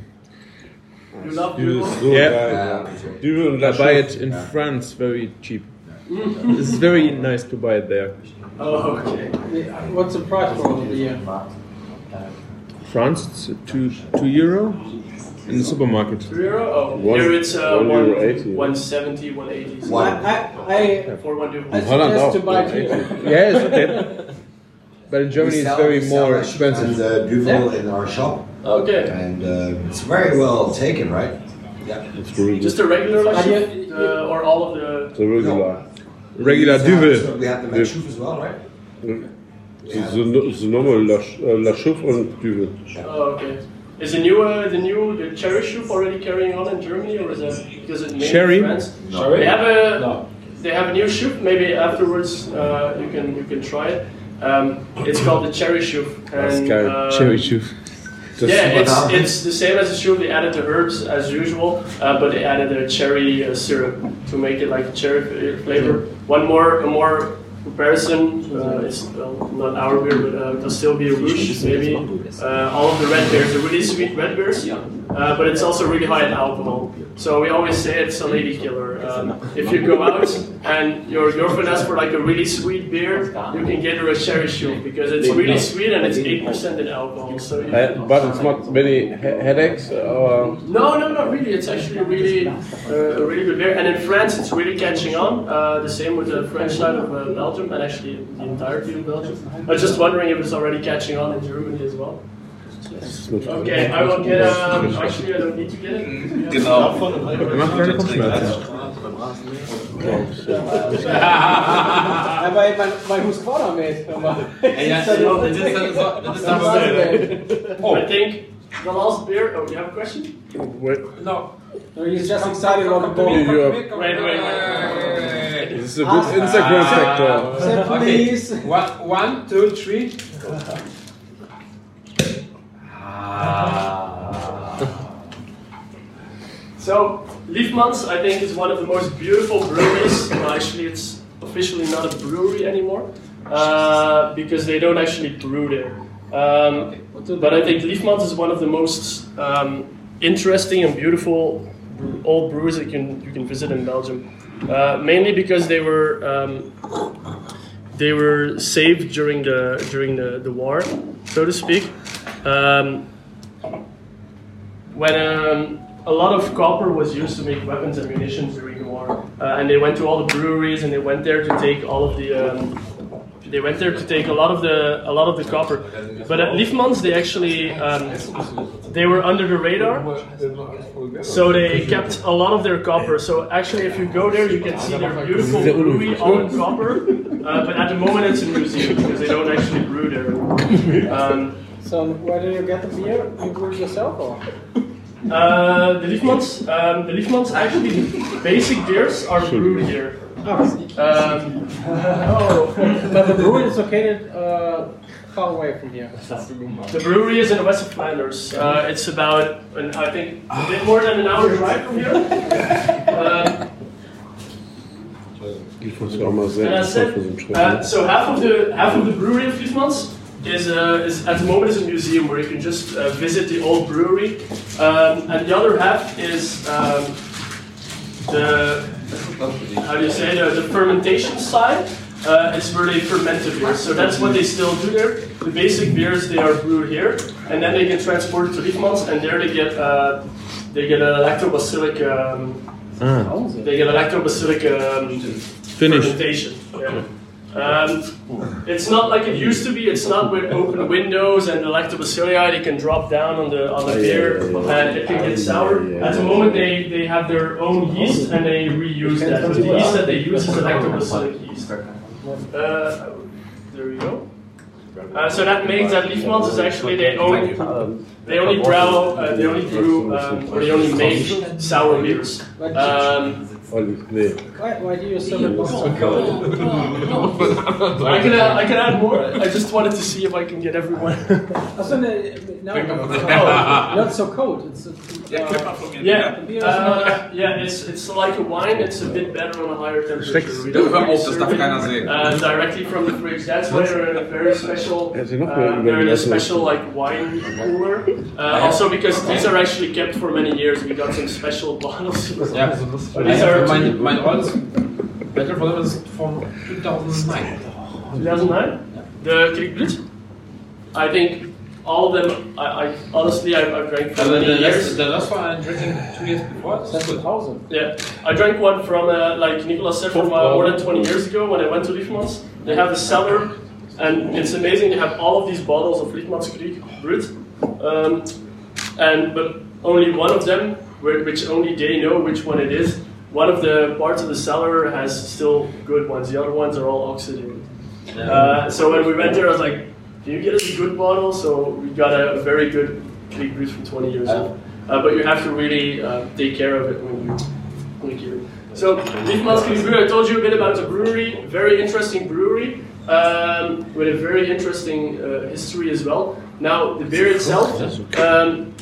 You love Düvel Duvel? ist so Ja. geil. Düvel und I buy it Chaux. in France very cheap. It's very nice to buy it there. Oh, okay. What's the price for the beer? France, it's two two euro. In the supermarket. Three euro? Oh, One- here it's uh, one one, euro 80. 170, 180. So One. I, I, For one duvel. I suggest to buy 180. two. Yeah, it's okay. But in Germany, We it's very more expensive. And uh, Duvel in our shop, Okay. and uh, it's very well taken, right? Yeah. It's really Just a regular like But shift, uh, or all of the. the regular. Regular We have- Duvel. We have the Manchuf as well, right? The, the normal La, uh, La Chouffe und Düvel. Oh, okay. Is the new uh, the new the cherry soup already carrying on in Germany, or is that because it made Cherry? in France? No. They have a No. they have a new soup. Maybe afterwards uh, you can you can try it. Um, it's called the cherry. And, uh, Cherry Chuf. Yeah, it's, it's the same as the soup. They added the herbs as usual, uh, but they added a cherry uh, syrup to make it like a cherry flavor. One more, a more comparison. Uh, it's well, not our beer, but uh, it'll still be a Rouge, maybe. Uh, all of the red beers are really sweet red beers, uh, but it's also really high in alcohol. So we always say it's a lady killer. Um, if you go out and your girlfriend asks for like a really sweet beer, you can get her a cherry soup because it's really sweet and it's eight percent in alcohol. So Uh, but it's not many he- headaches or no, no, not really. It's actually really uh, a really good beer. And in France, it's really catching on. Uh, the same with the French side of uh, Belgium and actually the entirety of Belgium. I was just wondering if it's already catching on in Germany as well. Okay, I will get. Um, actually, I don't need to get it. Genau. Macht keine Kopfschmerzen. Ja, bei, bei, bei Husqvarna mit. Ja, das ist dann so, das ist dann so. I think the last beer. Oh, you have a question? wait, No. No, he's just excited about the you, ball. you have, Wait, wait, wait. this is a good Instagram factor. Say please. One, one, two, three. So, Liefmans, I think, is one of the most beautiful breweries. Well, actually, it's officially not a brewery anymore uh, because they don't actually brew there. Um, but I think Liefmans is one of the most um, interesting and beautiful old breweries that you can you can visit in Belgium. Uh, mainly because they were um, they were saved during the during the, the war, so to speak. Um, when um, a lot of copper was used to make weapons and munitions during the war, uh, and they went to all the breweries and they went there to take all of the. They went there to take a lot of the a lot of the copper, but at Liefmans they actually um, they were under the radar, so they kept a lot of their copper. So actually, if you go there, you can see their beautiful brewery all in copper. Uh, but at the moment, it's a museum because they don't actually brew there. Um, So, where do you get the beer? You brew it yourself or? Uh, the Liefmans, um, the Liefmans actually the basic beers are brewed here. Um, Oh, but the brewery is located uh, far away from here. the brewery is in west of Flanders. Uh, it's about, an, I think, a bit more than an hour drive from here. Um, Ich muss auch and I said, so uh, so half of the half of the brewery of Liefmans is, uh, is at the moment is a museum where you can just uh, visit the old brewery, um, and the other half is um, the how do you say the, the fermentation side. Uh, it's where they ferment the beers, so that's what they still do there. The basic beers they are brewed here, and then they get transported to Liefmans, and there they get uh, they get a lactobacillic um, they get a lactobacillic um, fermentation. Yeah. Um, it's not like it used to be. It's not with open windows and the lactobacilli. They can drop down on the on the beer and it can get sour. At the moment, they, they have their own yeast and they reuse that. So the yeast that they use is a lactobacillic yeast. Uh, there you go. Uh, so that makes that Liefmans is actually they only they only brew uh, they only brew um, or they only make sour beers. Um, Olli, nee. Why, why do you sell it not so I can add, I can add more. I just wanted to see if I can get everyone. Also, no, no, no, not so cold. It's, a, uh, yeah, the beer uh, yeah. It's it's like a wine. It's a bit better on a higher temperature. We don't really auf, das darf serve it, keiner sehen. uh, directly from the fridge. That's why they're in a very special, Ja, sie noch uh, they're in a special like wine cooler. Uh, also because these are actually kept for many years. We got some special bottles. Ja, But these are mein, mein Rolls Battle for Them ist von 2009. 2009. The Krieg Blut. I think all of them, I, I honestly, I, I drank for Also many the years. last, the last one I'm drinking two years before. This is good. Yeah, I drank one from, uh, like Nicolas said, from uh, more than 20 years ago when I went to Liefmans. They have a cellar, and it's amazing. They have all of these bottles of Liefmans Krieg Brut, um, and but only one of them, which only they know which one it is. One of the parts of the cellar has still good ones. The other ones are all oxidated. Uh, so when we went there, I was like, "Can you get us a good bottle?" So we got a, very good Brut from 20 years old. Uh, but you have to really uh, take care of it when you keep it. So Liefmans Krieg Brut, I told you a bit about the brewery. Very interesting brewery um, with a very interesting uh, history as well. Now the beer itself, um,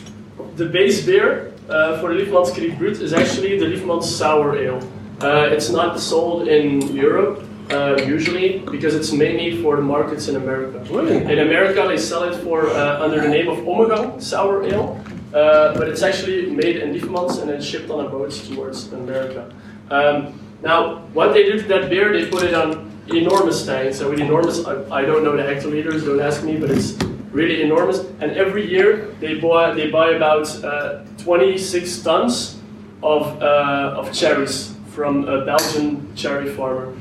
the base beer uh, for the Liefmans Krieg Brut is actually the Liefmans Sour Ale. Uh, it's not sold in Europe uh, usually because it's mainly for the markets in America. Really? In America, they sell it for uh, under the name of Omega Sour Ale, uh, but it's actually made in Liefmans and then shipped on a boat towards America. Um, now, what they do to that beer, they put it on enormous tanks. So with enormous, I, I don't know the hectoliters, don't ask me, but it's really enormous. And every year they buy they buy about uh, 26 tons of uh, of cherries from a Belgian cherry farmer.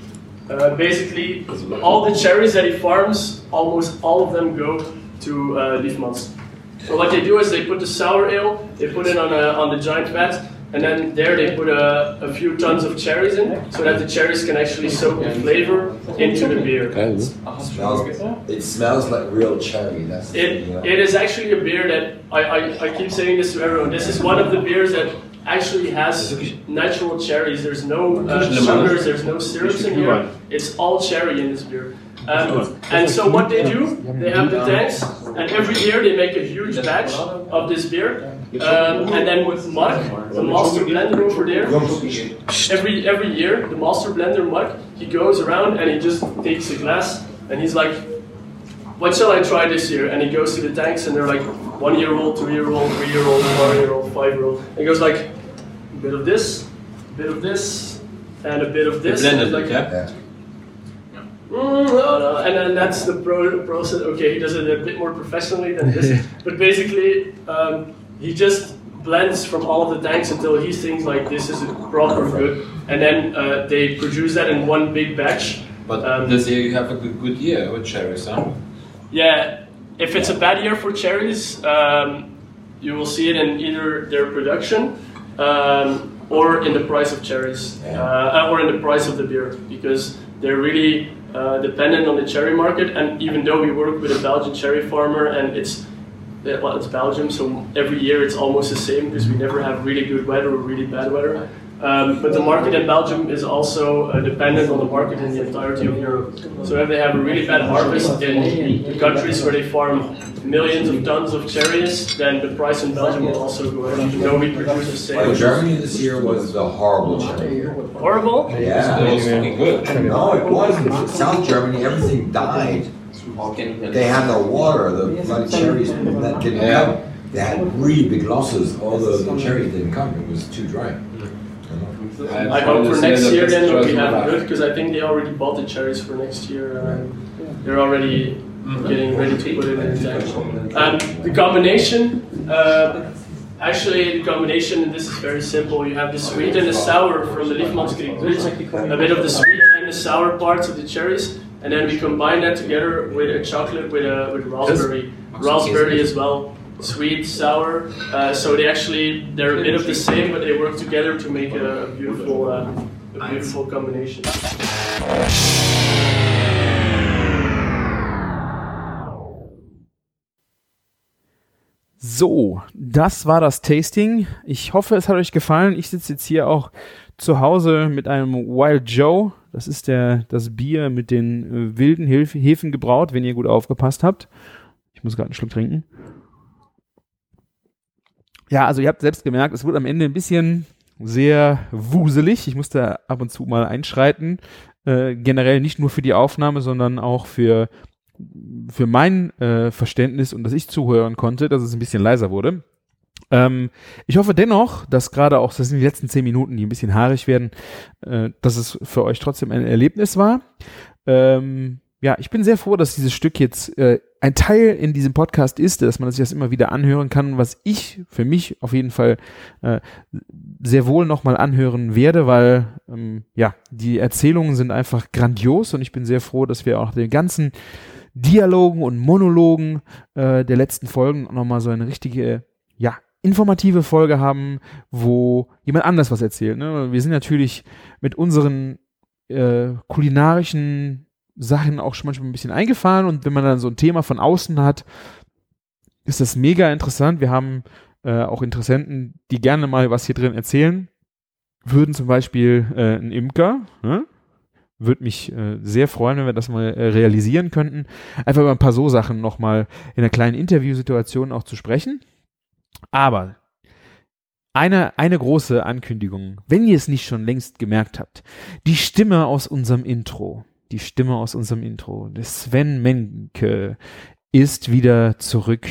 Uh, basically, all the cherries that he farms, almost all of them go to uh, Liefmans. So what they do is they put the sour ale, they put it on a, on the giant vat, and then there they put a, a few tons of cherries in, so that the cherries can actually soak the flavor into the beer. It smells, it smells like real cherry. That's It, thing, you it is actually a beer that I, I, I keep saying this to everyone. This is one of the beers that actually has natural cherries. There's no uh, sugars, there's no syrups in here. It's all cherry in this beer. Um, and so what they do, they have the tanks, and every year they make a huge batch of this beer. Um, and then with Mark, the master blender over there, every every year the master blender Mark, he goes around and he just takes a glass and he's like, what shall I try this year? And he goes to the tanks and they're like one year old, two year old, three year old, four year old, five year old. And he goes like, bit of this, a bit of this, and a bit of this. Blended, And like, yeah. Mm, no, no. And then that's the pro- process. Okay, he does it a bit more professionally than this. but basically, um, he just blends from all of the tanks until he thinks like this is a proper good. And then uh, they produce that in one big batch. But Um, this year you have a good, good year with cherries, huh? Yeah, if it's a bad year for cherries, um, you will see it in either their production um, or in the price of cherries, uh, or in the price of the beer, because they're really uh, dependent on the cherry market. And even though we work with a Belgian cherry farmer, and it's well, it's Belgium, so every year it's almost the same because we never have really good weather or really bad weather. Um, but the market in Belgium is also uh, dependent on the market in the entirety of Europe. So if they have a really bad harvest in the countries where they farm millions of tons of cherries, then the price in Belgium will also go up, even though we produce the same. Like Germany this year was the horrible cherry year. Horrible? Yeah. It was fucking good. No, it wasn't. South Germany, everything died. They had no water. The bloody cherries that didn't Yeah. come. They had really big losses. All the, the cherries didn't come. It was too dry. I hope for next year then we have good because I think they already bought the cherries for next year. Um, they're already getting ready to put it in the tank. Um, the combination, uh, actually the combination, this is very simple. You have the sweet and the sour from the Liefmans Krieg a bit of the sweet and the sour parts of the cherries, and then we combine that together with a chocolate with a with raspberry, raspberry as well. Sweet, sour, uh, so they actually they're a bit of the same, but they work together to make a, beautiful, uh, a beautiful combination. So, das war das Tasting. Ich hoffe, es hat euch gefallen. Ich sitze jetzt hier auch zu Hause mit einem Wild Joe. Das ist der, das Bier mit den äh, wilden Hefen gebraut, wenn ihr gut aufgepasst habt. Ich muss gerade einen Schluck trinken. Ja, also ihr habt selbst gemerkt, es wurde am Ende ein bisschen sehr wuselig. Ich musste ab und zu mal einschreiten. Äh, generell nicht nur für die Aufnahme, sondern auch für für mein äh, Verständnis und dass ich zuhören konnte, dass es ein bisschen leiser wurde. Ähm, ich hoffe dennoch, dass gerade auch, das sind die letzten zehn Minuten, die ein bisschen haarig werden, äh, dass es für euch trotzdem ein Erlebnis war. Ähm, ja, ich bin sehr froh, dass dieses Stück jetzt äh, ein Teil in diesem Podcast ist, dass man sich das immer wieder anhören kann, was ich für mich auf jeden Fall äh, sehr wohl nochmal anhören werde, weil ähm, ja, die Erzählungen sind einfach grandios und ich bin sehr froh, dass wir auch den ganzen Dialogen und Monologen äh, der letzten Folgen nochmal so eine richtige, ja, informative Folge haben, wo jemand anders was erzählt. Ne? Wir sind natürlich mit unseren äh, kulinarischen Sachen auch schon manchmal ein bisschen eingefahren und wenn man dann so ein Thema von außen hat, ist das mega interessant. Wir haben äh, auch Interessenten, die gerne mal was hier drin erzählen würden, zum Beispiel äh, ein Imker. Ne? Würde mich äh, sehr freuen, wenn wir das mal äh, realisieren könnten. Einfach über ein paar so Sachen nochmal in einer kleinen Interviewsituation auch zu sprechen. Aber eine, eine große Ankündigung, wenn ihr es nicht schon längst gemerkt habt. Die Stimme aus unserem Intro die Stimme aus unserem Intro. Sven Menke ist wieder zurück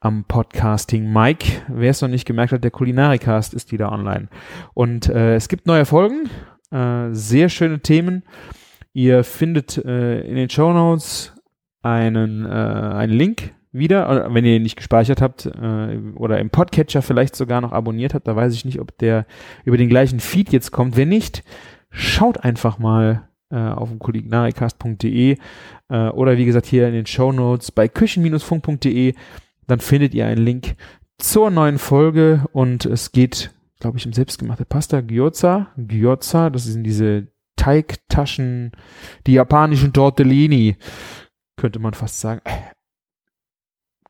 am Podcasting. Mike, wer es noch nicht gemerkt hat, der Kulinarikast ist wieder online. Und äh, es gibt neue Folgen, äh, sehr schöne Themen. Ihr findet äh, in den Show Notes einen, äh, einen Link wieder, wenn ihr ihn nicht gespeichert habt äh, oder im Podcatcher vielleicht sogar noch abonniert habt, da weiß ich nicht, ob der über den gleichen Feed jetzt kommt. Wenn nicht, schaut einfach mal auf dem kulinarikast.de äh, oder wie gesagt hier in den Show Notes bei küchen-funk.de. Dann findet ihr einen Link zur neuen Folge und es geht, glaube ich, um selbstgemachte Pasta Gyoza. Gyoza, das sind diese Teigtaschen, die japanischen Tortellini, könnte man fast sagen.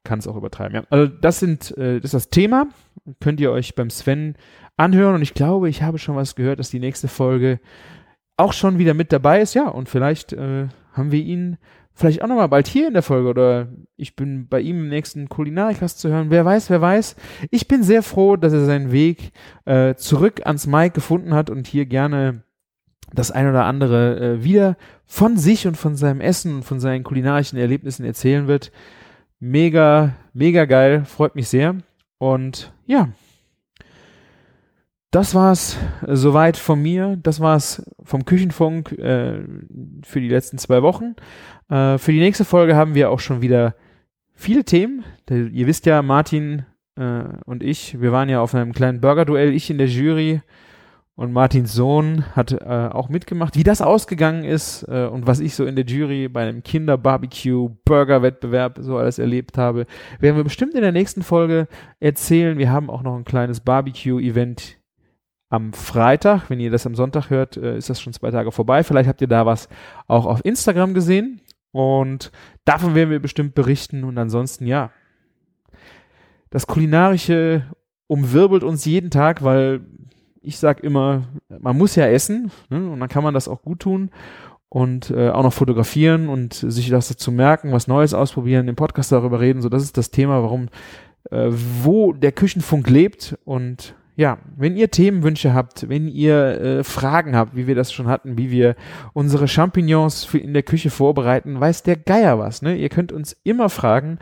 Kann es auch übertreiben. Ja. Also das sind, äh, das ist das Thema. Könnt ihr euch beim Sven anhören und ich glaube, ich habe schon was gehört, dass die nächste Folge auch schon wieder mit dabei ist. Ja, und vielleicht äh, haben wir ihn vielleicht auch nochmal bald hier in der Folge oder ich bin bei ihm im nächsten Kulinarikast zu hören. Wer weiß, wer weiß. Ich bin sehr froh, dass er seinen Weg äh, zurück ans Mike gefunden hat und hier gerne das ein oder andere äh, wieder von sich und von seinem Essen und von seinen kulinarischen Erlebnissen erzählen wird. Mega, mega geil, freut mich sehr. Und ja, das war's soweit von mir. Das war's vom Küchenfunk äh, für die letzten zwei Wochen. Äh, für die nächste Folge haben wir auch schon wieder viele Themen. Ihr wisst ja, Martin äh, und ich, wir waren ja auf einem kleinen Burger-Duell, ich in der Jury und Martins Sohn hat äh, auch mitgemacht. Wie das ausgegangen ist äh, und was ich so in der Jury bei einem Kinder-Barbecue-Burger-Wettbewerb so alles erlebt habe, werden wir bestimmt in der nächsten Folge erzählen. Wir haben auch noch ein kleines Barbecue-Event am Freitag. Wenn ihr das am Sonntag hört, äh, ist das schon zwei Tage vorbei. Vielleicht habt ihr da was auch auf Instagram gesehen. Und davon werden wir bestimmt berichten. Und ansonsten, ja, das Kulinarische umwirbelt uns jeden Tag, weil ich sag immer, man muss ja essen ne? und dann kann man das auch gut tun und äh, auch noch fotografieren und sich das dazu merken, was Neues ausprobieren, im Podcast darüber reden. So, das ist das Thema, warum, äh, wo der Küchenfunk lebt und ja, wenn ihr Themenwünsche habt, wenn ihr äh, Fragen habt, wie wir das schon hatten, wie wir unsere Champignons für in der Küche vorbereiten, weiß der Geier was. Ne? Ihr könnt uns immer fragen.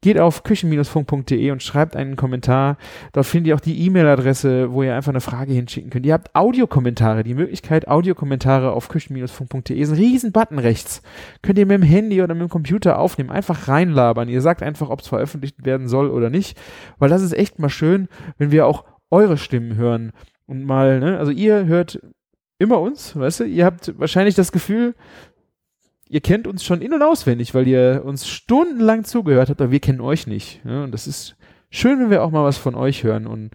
Geht auf küchen-funk.de und schreibt einen Kommentar. Dort findet ihr auch die E-Mail-Adresse, wo ihr einfach eine Frage hinschicken könnt. Ihr habt Audiokommentare. Die Möglichkeit, Audiokommentare auf küchen-funk.de ist ein riesen Button rechts. Könnt ihr mit dem Handy oder mit dem Computer aufnehmen. Einfach reinlabern. Ihr sagt einfach, ob es veröffentlicht werden soll oder nicht. Weil das ist echt mal schön, wenn wir auch eure Stimmen hören und mal, ne, also ihr hört immer uns, weißt du, ihr habt wahrscheinlich das Gefühl, ihr kennt uns schon in- und auswendig, weil ihr uns stundenlang zugehört habt, aber wir kennen euch nicht. Ja, und das ist schön, wenn wir auch mal was von euch hören. Und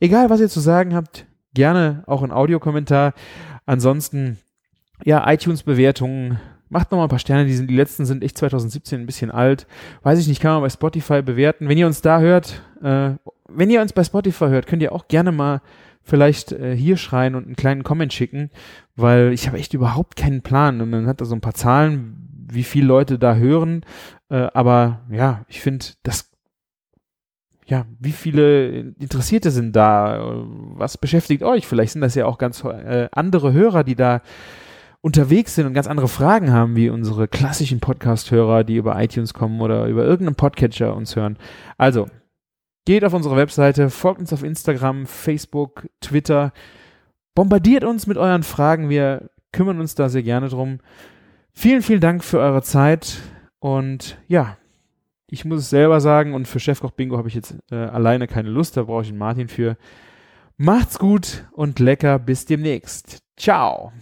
egal, was ihr zu sagen habt, gerne auch ein Audiokommentar. Ansonsten, ja, iTunes-Bewertungen, macht noch mal ein paar Sterne, die, sind, die letzten sind echt 2017 ein bisschen alt. Weiß ich nicht, kann man bei Spotify bewerten. Wenn ihr uns da hört, äh, wenn ihr uns bei Spotify hört, könnt ihr auch gerne mal vielleicht äh, hier schreien und einen kleinen Comment schicken, weil ich habe echt überhaupt keinen Plan. Und man hat da so ein paar Zahlen, wie viele Leute da hören. Äh, aber ja, ich finde, das ja, wie viele Interessierte sind da? Was beschäftigt euch? Vielleicht sind das ja auch ganz äh, andere Hörer, die da unterwegs sind und ganz andere Fragen haben, wie unsere klassischen Podcast-Hörer, die über iTunes kommen oder über irgendeinen Podcatcher uns hören. Also, Geht auf unsere Webseite, folgt uns auf Instagram, Facebook, Twitter. Bombardiert uns mit euren Fragen. Wir kümmern uns da sehr gerne drum. Vielen, vielen Dank für eure Zeit. Und ja, ich muss es selber sagen und für Chefkoch Bingo habe ich jetzt äh, alleine keine Lust, da brauche ich einen Martin für. Macht's gut und lecker, bis demnächst. Ciao.